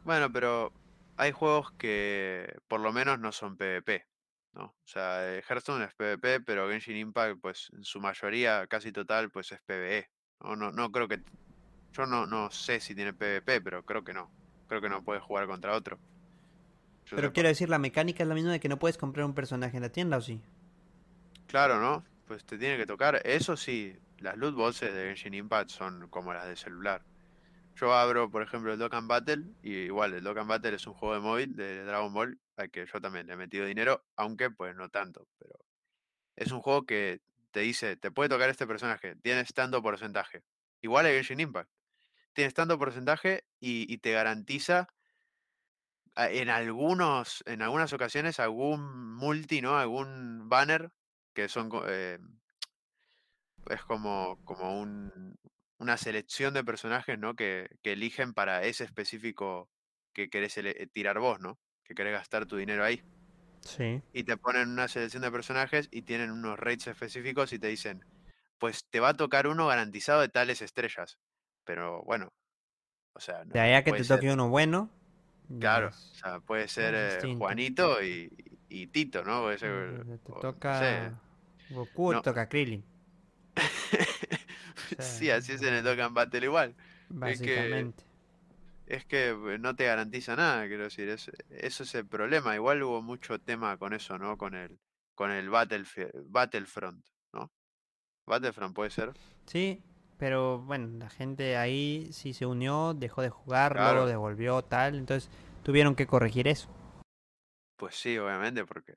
Speaker 2: Bueno, pero hay juegos que por lo menos no son PvP, ¿no? O sea, eh, Hearthstone es PvP, pero Genshin Impact, pues en su mayoría, casi total, pues es PvE. No, no, no creo que... Yo no, no sé si tiene PvP, pero creo que no. Creo que no puedes jugar contra otro. Yo
Speaker 1: Pero quiero decir, la mecánica es la misma de que no puedes comprar un personaje en la tienda, ¿o sí?
Speaker 2: Claro, ¿no? Pues te tiene que tocar. Eso sí, las loot boxes de Genshin Impact son como las de celular. Yo abro, por ejemplo, el Dokkan Battle, y igual, el Dokkan Battle es un juego de móvil de Dragon Ball, al que yo también le he metido dinero, aunque pues no tanto, pero es un juego que te dice, te puede tocar este personaje, tienes tanto porcentaje. Igual a Genshin Impact. Tienes tanto porcentaje y, y te garantiza a- en algunos, en algunas ocasiones algún multi, ¿no? Algún banner que son eh, es como, como un, una selección de personajes, ¿no? Que, que eligen para ese específico que querés ele- tirar vos, ¿no? Que querés gastar tu dinero ahí.
Speaker 1: Sí.
Speaker 2: Y te ponen una selección de personajes y tienen unos rates específicos y te dicen, pues te va a tocar uno garantizado de tales estrellas. Pero bueno, o sea, no,
Speaker 1: De allá que
Speaker 2: puede
Speaker 1: te
Speaker 2: ser-
Speaker 1: toque uno bueno.
Speaker 2: Claro, o sea, puede ser eh. Juanito y, y Tito, ¿no? Puede ser,
Speaker 1: eh, te
Speaker 2: o no
Speaker 1: toca
Speaker 2: sé.
Speaker 1: Goku
Speaker 2: No.
Speaker 1: te toca Krillin,
Speaker 2: sí, así es en el Dokkan Battle igual.
Speaker 1: básicamente.
Speaker 2: Es que eh, no te garantiza nada, quiero decir, es, eso es el problema. Igual hubo mucho tema con eso, ¿no? Con el, con el Battlefi- Battlefront, ¿no? Battlefront puede ser.
Speaker 1: Sí, pero bueno, la gente ahí sí se unió, dejó de jugar,
Speaker 2: Claro.
Speaker 1: luego devolvió tal, entonces tuvieron que corregir eso.
Speaker 2: Pues sí, obviamente, porque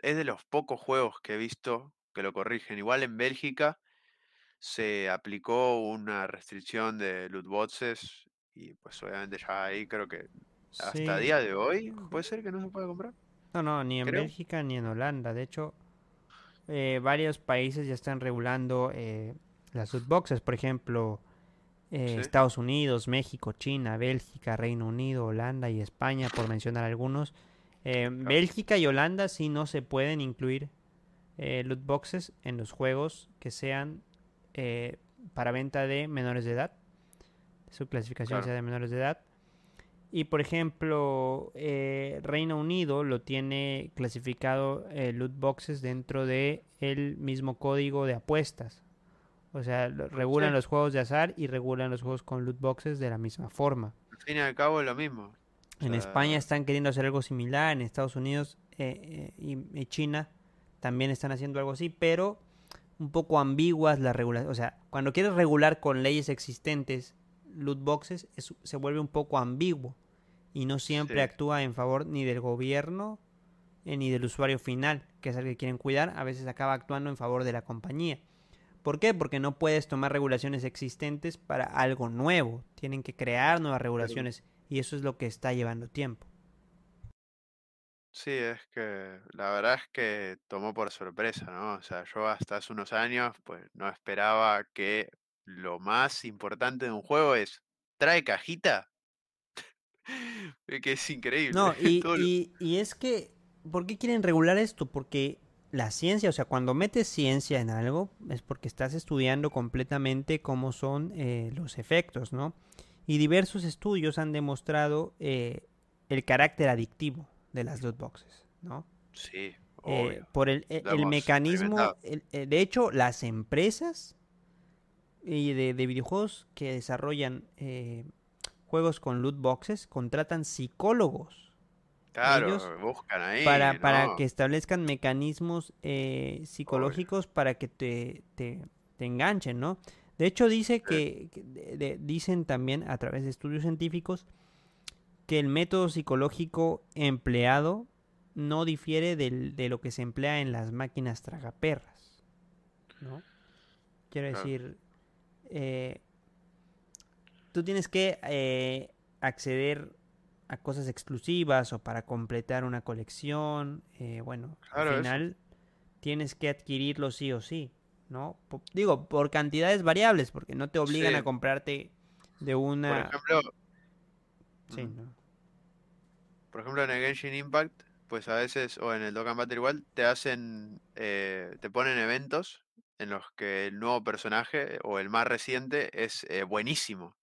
Speaker 2: es de los pocos juegos que he visto que lo corrigen. Igual en Bélgica se aplicó una restricción de loot boxes y pues obviamente ya ahí creo que hasta
Speaker 1: Sí.
Speaker 2: día de hoy puede ser que no se pueda comprar.
Speaker 1: No, no, ni en
Speaker 2: creo.
Speaker 1: Bélgica ni en Holanda. De hecho, eh, varios países ya están regulando eh, las loot boxes. Por ejemplo, eh,
Speaker 2: Sí.
Speaker 1: Estados Unidos, México, China, Bélgica, Reino Unido, Holanda y España, por mencionar algunos. Eh, Bélgica y Holanda sí no se pueden incluir eh, loot boxes en los juegos que sean para venta de menores de edad. Su clasificación
Speaker 2: Claro.
Speaker 1: sea de menores de edad. Y por ejemplo, Reino Unido lo tiene clasificado loot boxes dentro de el mismo código de apuestas. O sea, regulan
Speaker 2: Sí.
Speaker 1: los juegos de azar y regulan los juegos con loot boxes de la misma forma.
Speaker 2: Al fin y al cabo es lo mismo. O
Speaker 1: En
Speaker 2: sea,
Speaker 1: España están queriendo hacer algo similar, en Estados Unidos eh, eh, y, y China también están haciendo algo así, pero un poco ambiguas las regulaciones. O sea, cuando quieres regular con leyes existentes loot boxes, es- se vuelve un poco ambiguo y no siempre
Speaker 2: Sí.
Speaker 1: actúa en favor ni del gobierno eh, ni del usuario final, que es el que quieren cuidar, a veces acaba actuando en favor de la compañía. ¿Por qué? Porque no puedes tomar regulaciones existentes para algo nuevo. Tienen que crear nuevas regulaciones y eso es lo que está llevando tiempo.
Speaker 2: Sí, es que la verdad es que tomó por sorpresa, ¿no? O sea, yo hasta hace unos años pues no esperaba que lo más importante de un juego es ¿trae cajita? Es que es increíble.
Speaker 1: No, y, y- y es que, ¿por qué quieren regular esto? Porque la ciencia, o sea, cuando metes ciencia en algo, es porque estás estudiando completamente cómo son eh, los efectos, ¿no? Y diversos estudios han demostrado eh, el carácter adictivo de las loot boxes, ¿no?
Speaker 2: Sí,
Speaker 1: Eh, por el, el-
Speaker 2: Lo
Speaker 1: el
Speaker 2: hemos
Speaker 1: mecanismo, el- eh, de hecho, las empresas y de, de videojuegos que desarrollan eh, juegos con loot boxes contratan psicólogos
Speaker 2: Claro,
Speaker 1: ellos
Speaker 2: buscan ahí,
Speaker 1: para, para que establezcan mecanismos eh, psicológicos para que te, te, te enganchen, ¿no? De hecho, dice que, que de- de- dicen también a través de estudios científicos que el método psicológico empleado no difiere del- de lo que se emplea en las máquinas tragaperras. ¿No? Quiero
Speaker 2: Claro.
Speaker 1: decir, eh, tú tienes que eh, acceder a cosas exclusivas o para completar una colección. eh, bueno,
Speaker 2: Claro,
Speaker 1: al final tienes que adquirirlo sí o sí, ¿no? Digo, por cantidades variables, porque no te obligan
Speaker 2: Sí.
Speaker 1: a comprarte de
Speaker 2: Por
Speaker 1: una...
Speaker 2: ejemplo,
Speaker 1: Sí,
Speaker 2: mm,
Speaker 1: ¿no?
Speaker 2: por ejemplo en el Genshin Impact, pues a veces, o en el Dokkan Battle igual, te hacen, eh, te ponen eventos en los que el nuevo personaje o el más reciente es eh, buenísimo.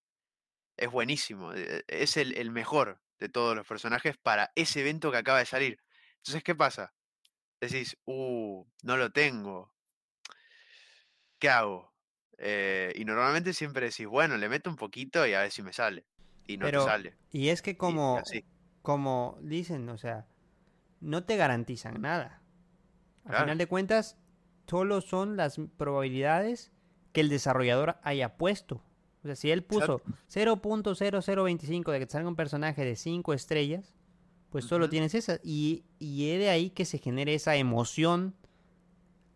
Speaker 2: Es buenísimo. eh, Es el, el mejor de todos los personajes para ese evento que acaba de salir. Entonces, ¿qué pasa? Decís, uh, no lo tengo. ¿Qué hago? Eh, y normalmente siempre decís, bueno, le meto un poquito y a ver si me sale. Y no
Speaker 1: Pero,
Speaker 2: te sale.
Speaker 1: y es que como, como dicen, o sea, no te garantizan nada. Al
Speaker 2: Claro.
Speaker 1: final de cuentas, solo son las probabilidades que el desarrollador haya puesto. O sea, si él puso 0.0025 de que te salga un personaje de 5 estrellas, pues solo tienes esa. Y, y es de ahí que se genere esa emoción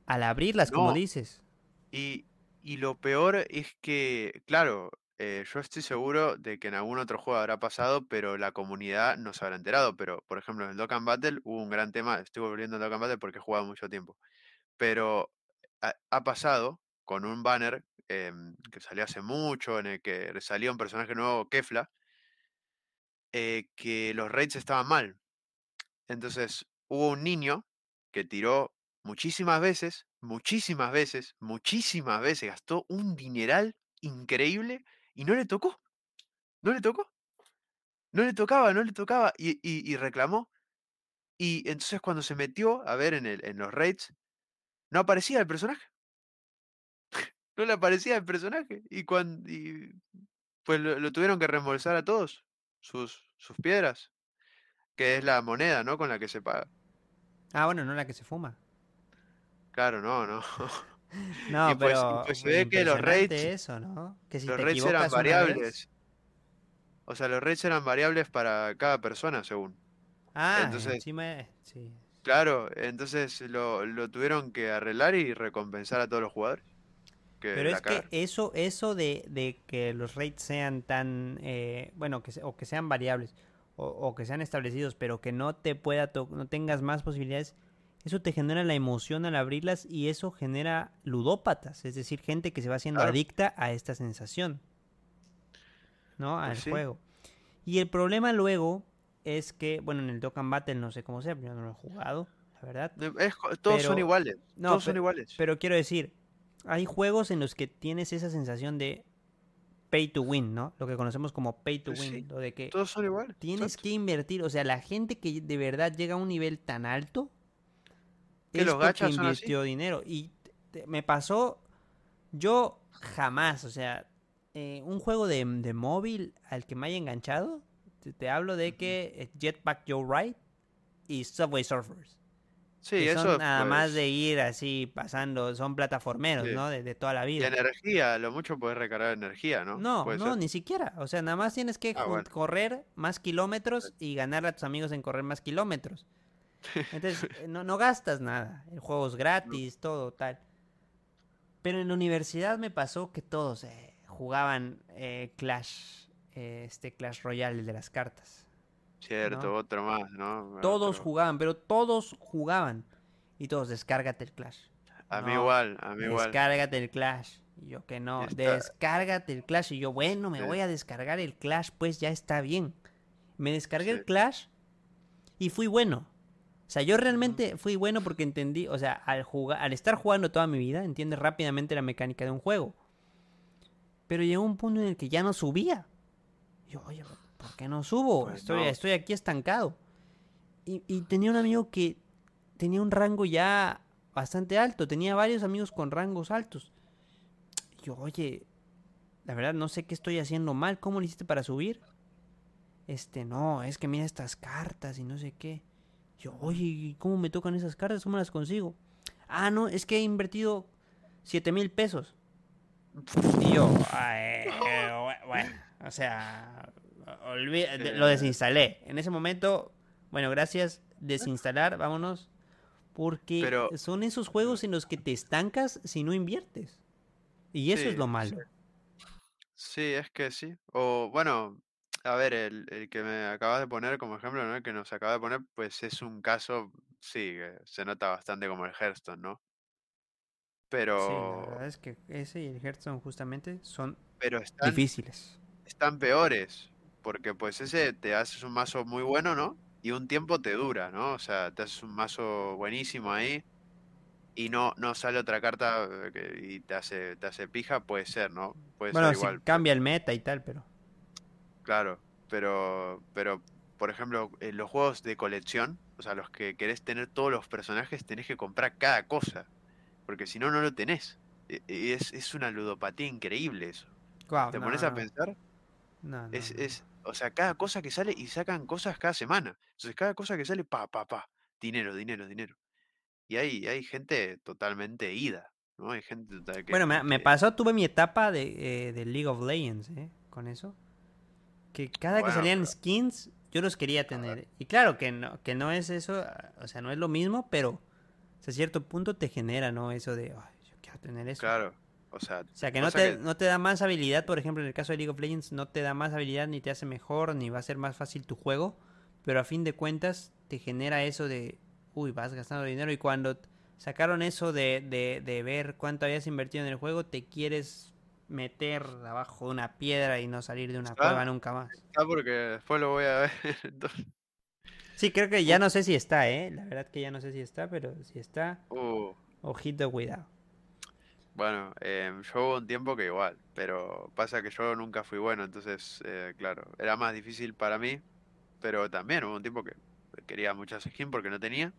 Speaker 1: al abrirlas, como dices.
Speaker 2: Y, y lo peor es que, claro, eh, yo estoy seguro de que en algún otro juego habrá pasado, pero la comunidad no se habrá enterado. Pero, por ejemplo, en el Dokkan Battle hubo un gran tema. Estoy volviendo al Dokkan Battle porque he jugado mucho tiempo. Pero ha, ha pasado con un banner em, que salió hace mucho, en el que salía un personaje nuevo, Kefla, eh, que los raids estaban mal. Entonces hubo un niño que tiró muchísimas veces, muchísimas veces, muchísimas veces, gastó un dineral increíble y no le tocó. No le tocó. No le tocaba, no le tocaba. Y, reclamó. Y entonces cuando se metió a ver en, en los raids, no aparecía el personaje. No le aparecía el personaje. Y cuando. pues lo, lo tuvieron que reembolsar a todos. Sus, sus piedras. Que es la moneda, ¿no? Con la que se paga.
Speaker 1: Ah, bueno, no la que se fuma.
Speaker 2: Claro, no, no.
Speaker 1: No,
Speaker 2: Y pues- y
Speaker 1: pero
Speaker 2: pues se ve que los raids-
Speaker 1: eso, ¿no? Que si
Speaker 2: los
Speaker 1: te
Speaker 2: rates eran variables. O sea, los rates eran variables para cada persona, según.
Speaker 1: Ah,
Speaker 2: Entonces-
Speaker 1: encima, sí.
Speaker 2: Claro, entonces lo, lo tuvieron que arreglar y recompensar a todos los jugadores. Que
Speaker 1: Pero
Speaker 2: la
Speaker 1: es que eso, eso de, de que los rates sean tan, eh, bueno, que o que sean variables, o, o que sean establecidos, pero que no te pueda, no tengas más posibilidades, eso te genera la emoción al abrirlas y eso genera ludópatas, es decir, gente que se va haciendo
Speaker 2: Claro.
Speaker 1: adicta a esta sensación, ¿no? Al
Speaker 2: Pues sí.
Speaker 1: juego. Y el problema luego es que, bueno, en el Dokkan Battle no sé cómo sea, yo no lo he jugado, la verdad.
Speaker 2: Es todos son iguales.
Speaker 1: no,
Speaker 2: todos son iguales.
Speaker 1: Pero quiero decir, hay juegos en los que tienes esa sensación de pay to win, ¿no? Lo que conocemos como pay to
Speaker 2: Pues
Speaker 1: win,
Speaker 2: sí,
Speaker 1: lo de que
Speaker 2: Todos son iguales.
Speaker 1: tienes
Speaker 2: exacto.
Speaker 1: que invertir, o sea, la gente que de verdad llega a un nivel tan alto
Speaker 2: Que
Speaker 1: es
Speaker 2: los son así.
Speaker 1: invirtió dinero y te- me pasó yo jamás, o sea, eh, un juego de, de móvil al que me haya enganchado, te, te hablo de que Jetpack Joe Ride y Subway Surfers.
Speaker 2: Sí,
Speaker 1: que
Speaker 2: eso
Speaker 1: son nada más
Speaker 2: pues,
Speaker 1: de ir así pasando, son plataformeros,
Speaker 2: Sí.
Speaker 1: ¿no? De, de toda la vida.
Speaker 2: energía, lo mucho puedes recargar energía, ¿no?
Speaker 1: No, no,
Speaker 2: ser.
Speaker 1: ni siquiera. O sea, nada más tienes que
Speaker 2: Ah, bueno.
Speaker 1: correr más kilómetros y ganar a tus amigos en correr más kilómetros. Entonces, eh, no, no gastas nada. El juego es gratis, todo tal. Pero en la universidad me pasó que todos eh, jugaban eh, Clash, eh, este Clash Royale, el de las cartas.
Speaker 2: Cierto,
Speaker 1: ¿no?
Speaker 2: otro más, ¿no?
Speaker 1: Todos
Speaker 2: Otro-
Speaker 1: jugaban, pero todos jugaban. Y todos, descárgate el Clash.
Speaker 2: A mí igual, a mí igual.
Speaker 1: Descárgate el Clash. Y yo que no.
Speaker 2: Está-
Speaker 1: Descárgate el Clash. Y yo, bueno, me
Speaker 2: Sí.
Speaker 1: voy a descargar el Clash, pues ya está bien. Me descargué el. Clash y fui bueno. O sea, yo realmente fui bueno porque entendí, o sea, al jugar, al estar jugando toda mi vida, entiendes rápidamente la mecánica de un juego. Pero llegó un punto en el que ya no subía. Yo, oye, ¿por qué no subo?
Speaker 2: Pues
Speaker 1: estoy,
Speaker 2: no.
Speaker 1: estoy aquí estancado. Y, y tenía un amigo que tenía un rango ya bastante alto. Tenía varios amigos con rangos altos. Y yo, oye, la verdad no sé qué estoy haciendo mal. ¿Cómo lo hiciste para subir? Este, no, es que mira estas cartas y no sé qué. Yo, oye, ¿y ¿cómo me tocan esas cartas? ¿Cómo las consigo? Ah, no, es que he invertido 7 mil pesos. Y yo, "Ay, eh, bu- bueno, o sea, olvi- lo desinstalé. En ese momento, bueno, gracias, desinstalar, vámonos. Porque
Speaker 2: Pero-
Speaker 1: son esos juegos en los que te estancas si no inviertes. Y eso es lo malo.
Speaker 2: Sí, es que sí. O bueno, a ver, el, el que me acabas de poner como ejemplo, ¿no? El que nos acaba de poner, pues es un caso, sí, que se nota bastante como el Hearthstone, ¿no?
Speaker 1: Sí, la
Speaker 2: Pero,
Speaker 1: verdad es que ese y el Hearthstone justamente son
Speaker 2: pero están,
Speaker 1: difíciles.
Speaker 2: están peores, porque pues ese te haces un mazo muy bueno, ¿no? Y un tiempo te dura, ¿no? O sea, te haces un mazo buenísimo ahí y no, no sale otra carta eh, que- y te hace, te hace pija, puede ser, ¿no? Puede
Speaker 1: Bueno,
Speaker 2: ser igual.
Speaker 1: cambia el meta y tal, pero...
Speaker 2: Claro, pero, pero, por ejemplo, en los juegos de colección, o sea, los que querés tener todos los personajes, tenés que comprar cada cosa, porque si no, no lo tenés. E- Y es, es una ludopatía increíble eso. ¿Te
Speaker 1: no,
Speaker 2: pones
Speaker 1: no,
Speaker 2: a pensar?
Speaker 1: No, no,
Speaker 2: Es,
Speaker 1: no.
Speaker 2: es, o sea, cada cosa que sale y sacan cosas cada semana. Entonces, cada cosa que sale, pa, pa, pa, dinero, dinero, dinero. Y hay, hay gente totalmente ida, ¿no? Hay gente total que,
Speaker 1: Bueno, me, me
Speaker 2: que-
Speaker 1: pasó, tuve mi etapa de, eh, de League of Legends, ¿eh? Con eso. Que cada que salían
Speaker 2: pero-
Speaker 1: skins, yo los quería tener. Y claro que no, que no es eso, ah, o sea, no es lo mismo, pero hasta cierto punto te genera, ¿no? Eso de, ay, yo quiero tener eso.
Speaker 2: Claro, o sea,
Speaker 1: O sea, que no te,
Speaker 2: que-
Speaker 1: no te da más habilidad, por ejemplo, en el caso de League of Legends, no te da más habilidad, ni te hace mejor, ni va a ser más fácil tu juego, pero a fin de cuentas te genera eso de, uy, vas gastando dinero y cuando sacaron eso de, de, de ver cuánto habías invertido en el juego, te quieres meter abajo de una piedra y no salir de una
Speaker 2: Está-
Speaker 1: cueva nunca más.
Speaker 2: Ah, porque después lo voy a ver. entonces,
Speaker 1: Sí, creo que ya no sé si está, ¿eh? La verdad que ya no sé si está, pero si está,
Speaker 2: uh,
Speaker 1: ojito, cuidado.
Speaker 2: Bueno, em, yo hubo un tiempo que igual, pero pasa que yo nunca fui bueno, entonces, eh, claro, era más difícil para mí, pero también hubo un tiempo que quería muchas skins porque no tenía.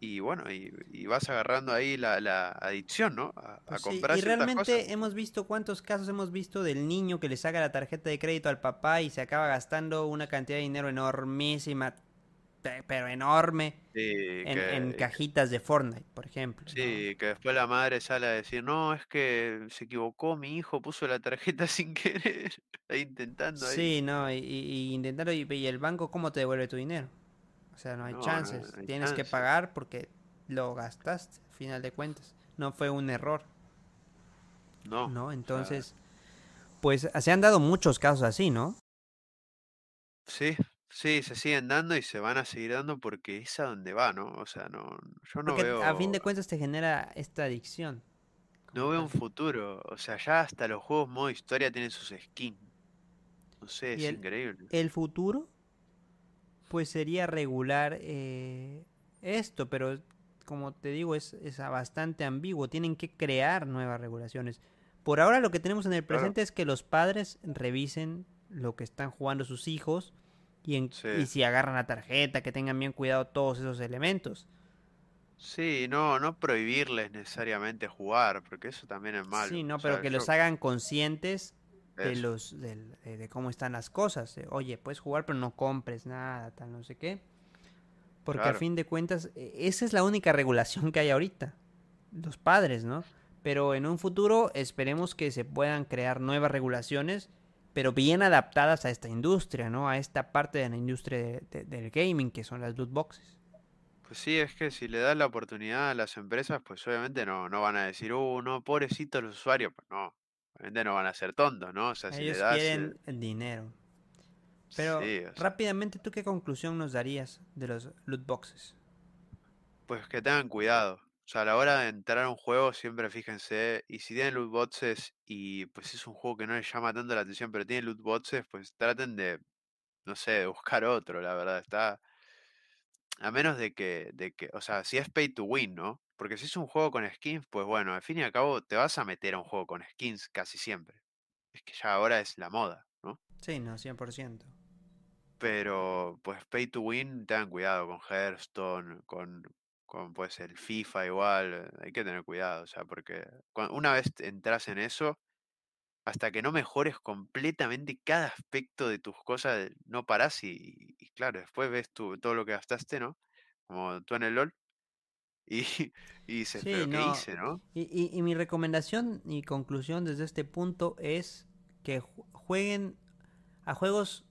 Speaker 2: Y bueno, y, y vas agarrando ahí la, la adicción, ¿no? A, a
Speaker 1: sí,
Speaker 2: comprar
Speaker 1: y realmente
Speaker 2: cosas.
Speaker 1: hemos visto cuántos casos hemos visto del niño que le saca la tarjeta de crédito al papá y se acaba gastando una cantidad de dinero enormísima, pero enorme,
Speaker 2: Sí,
Speaker 1: en,
Speaker 2: que,
Speaker 1: en cajitas de Fortnite, por ejemplo. ¿no?
Speaker 2: sí, que después la madre sale a decir, no, es que se equivocó, mi hijo puso la tarjeta sin querer, intentando ahí.
Speaker 1: Sí, no, y, y- intentarlo, y, y el banco, ¿cómo te devuelve tu dinero? O sea, no hay
Speaker 2: No, no
Speaker 1: chances.
Speaker 2: hay
Speaker 1: Tienes que pagar porque lo gastaste, al final de cuentas. No fue un error,
Speaker 2: No,
Speaker 1: ¿no?
Speaker 2: o sea,
Speaker 1: Entonces, pues se han dado muchos casos así, ¿no?
Speaker 2: Sí, sí, se siguen dando y se van a seguir dando porque es a donde va, ¿no? O sea, no, yo no
Speaker 1: Porque
Speaker 2: veo,
Speaker 1: a fin de cuentas te genera esta adicción.
Speaker 2: no veo un futuro. O sea, ya hasta los juegos modo historia tienen sus skins. No sé, es
Speaker 1: el-
Speaker 2: increíble.
Speaker 1: El futuro, pues sería regular eh, esto, pero como te digo, es, bastante ambiguo. Tienen que crear nuevas regulaciones. Por ahora lo que tenemos en el
Speaker 2: Claro.
Speaker 1: presente es que los padres revisen lo que están jugando sus hijos y, en-
Speaker 2: Sí.
Speaker 1: y si agarran la tarjeta, que tengan bien cuidado todos esos elementos.
Speaker 2: Sí, no, no prohibirles necesariamente jugar, porque eso también es malo.
Speaker 1: Sí, no, pero que los hagan conscientes de
Speaker 2: eso.
Speaker 1: los de, de cómo están las cosas. Oye, puedes jugar, pero no compres nada, tal, no sé qué. Porque a
Speaker 2: Claro.
Speaker 1: fin de cuentas, e- esa es la única regulación que hay ahorita. Los padres, ¿no? Pero en un futuro esperemos que se puedan crear nuevas regulaciones, pero bien adaptadas a esta industria, ¿no? A esta parte de la industria de- de- del gaming, que son las loot boxes.
Speaker 2: Pues sí, es que si le das la oportunidad a las empresas, pues obviamente no, no van a decir, uh, no, pobrecito los usuarios. Pues no, obviamente no van a ser tontos, ¿no? O sea, si le das... eh,
Speaker 1: quieren el dinero. Pero
Speaker 2: sí, o sea,
Speaker 1: rápidamente, ¿tú qué conclusión nos darías de los loot boxes?
Speaker 2: Pues que tengan cuidado. O sea, a la hora de entrar a un juego, siempre fíjense. Y si tienen loot boxes y pues es un juego que no les llama tanto la atención, pero tienen loot boxes, pues traten de, no sé, de buscar otro, la verdad. Está. A menos de que, de que, o sea, si es pay to win, ¿no? Porque si es un juego con skins, pues bueno, al fin y al cabo te vas a meter a un juego con skins casi siempre. Es que ya ahora es la moda, ¿no?
Speaker 1: Sí, no, 100%.
Speaker 2: Pero pues pay to win, tengan cuidado con Hearthstone, con, con pues el FIFA igual, eh, hay que tener cuidado, o sea, porque una vez entras en eso, hasta que no mejores completamente cada aspecto de tus cosas, no parás y, y claro, después ves tu, todo lo que gastaste, ¿no? Como tú en el LOL, y, y dices,
Speaker 1: Sí,
Speaker 2: pero ¿qué
Speaker 1: no.
Speaker 2: hice, no?
Speaker 1: Y, y- mi recomendación y conclusión desde este punto es que ju- jueguen a juegos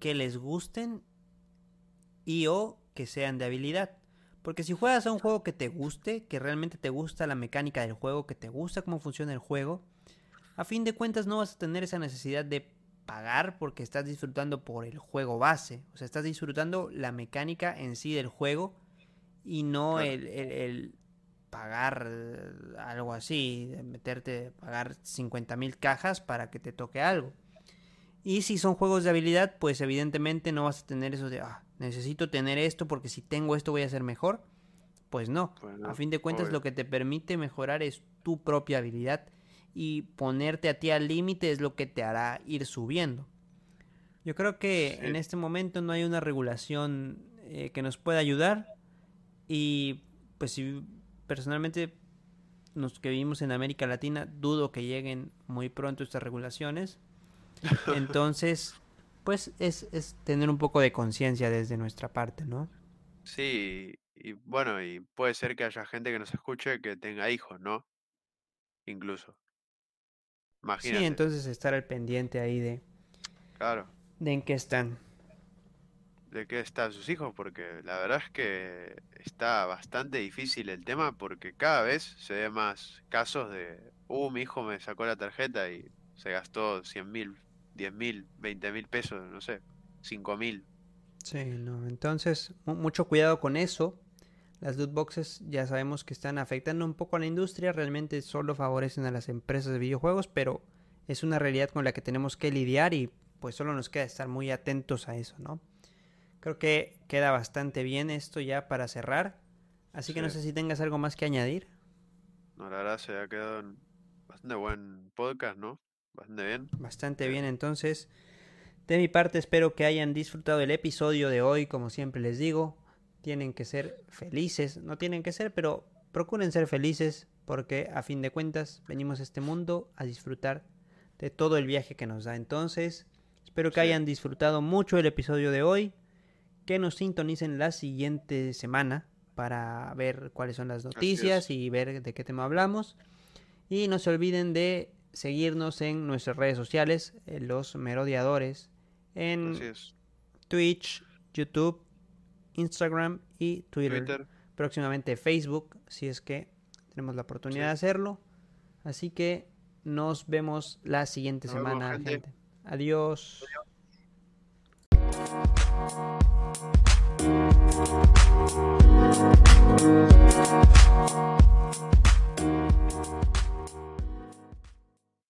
Speaker 1: que les gusten y o que sean de habilidad. Porque si juegas a un juego que te guste, que realmente te gusta la mecánica del juego, que te gusta cómo funciona el juego, a fin de cuentas no vas a tener esa necesidad de pagar porque estás disfrutando por el juego base. O sea, estás disfrutando la mecánica en sí del juego y no el, pagar algo así, meterte, pagar 50 mil cajas para que te toque algo. Y si son juegos de habilidad, pues evidentemente no vas a tener eso de, ah, necesito tener esto porque si tengo esto voy a ser mejor. Pues no, a fin de cuentas lo que te permite mejorar es tu propia habilidad y ponerte a ti al límite es lo que te hará ir subiendo. Yo creo que en este momento no hay una regulación eh, que nos pueda ayudar y pues si personalmente los que vivimos en América Latina dudo que lleguen muy pronto estas regulaciones. Entonces, pues es, es tener un poco de conciencia desde nuestra parte, ¿no?
Speaker 2: Sí, y bueno, y puede ser que haya gente que nos escuche que tenga hijos, ¿no? Incluso.
Speaker 1: Sí, entonces estar al pendiente ahí de.
Speaker 2: Claro.
Speaker 1: De en qué están.
Speaker 2: De qué están sus hijos, porque la verdad es que está bastante difícil el tema, porque cada vez se ve más casos de. Uh, mi hijo me sacó la tarjeta y se gastó 100 mil, 10 mil, 20 mil pesos, no sé, 5 mil.
Speaker 1: Sí, no, entonces mucho cuidado con eso. Las loot boxes ya sabemos que están afectando un poco a la industria, realmente solo favorecen a las empresas de videojuegos, pero es una realidad con la que tenemos que lidiar y pues solo nos queda estar muy atentos a eso, ¿no? Creo que queda bastante bien esto ya para cerrar, así que no sé si tengas algo más que añadir.
Speaker 2: No, la verdad se ha quedado bastante buen podcast, ¿no? Bastante bien.
Speaker 1: Bastante bien, entonces. De mi parte espero que hayan disfrutado el episodio de hoy, como siempre les digo tienen que ser felices, no tienen que ser, pero procuren ser felices porque a fin de cuentas venimos a este mundo a disfrutar de todo el viaje que nos da. Entonces, espero que hayan disfrutado mucho el episodio de hoy, que nos sintonicen la siguiente semana para ver cuáles son las noticias y ver de qué tema hablamos. Y no se olviden de seguirnos en nuestras redes sociales, los merodeadores, en Twitch, YouTube Instagram y Twitter. Próximamente Facebook, si es que tenemos la oportunidad de hacerlo. Así que nos vemos la siguiente semana, gente. Adiós. Adiós.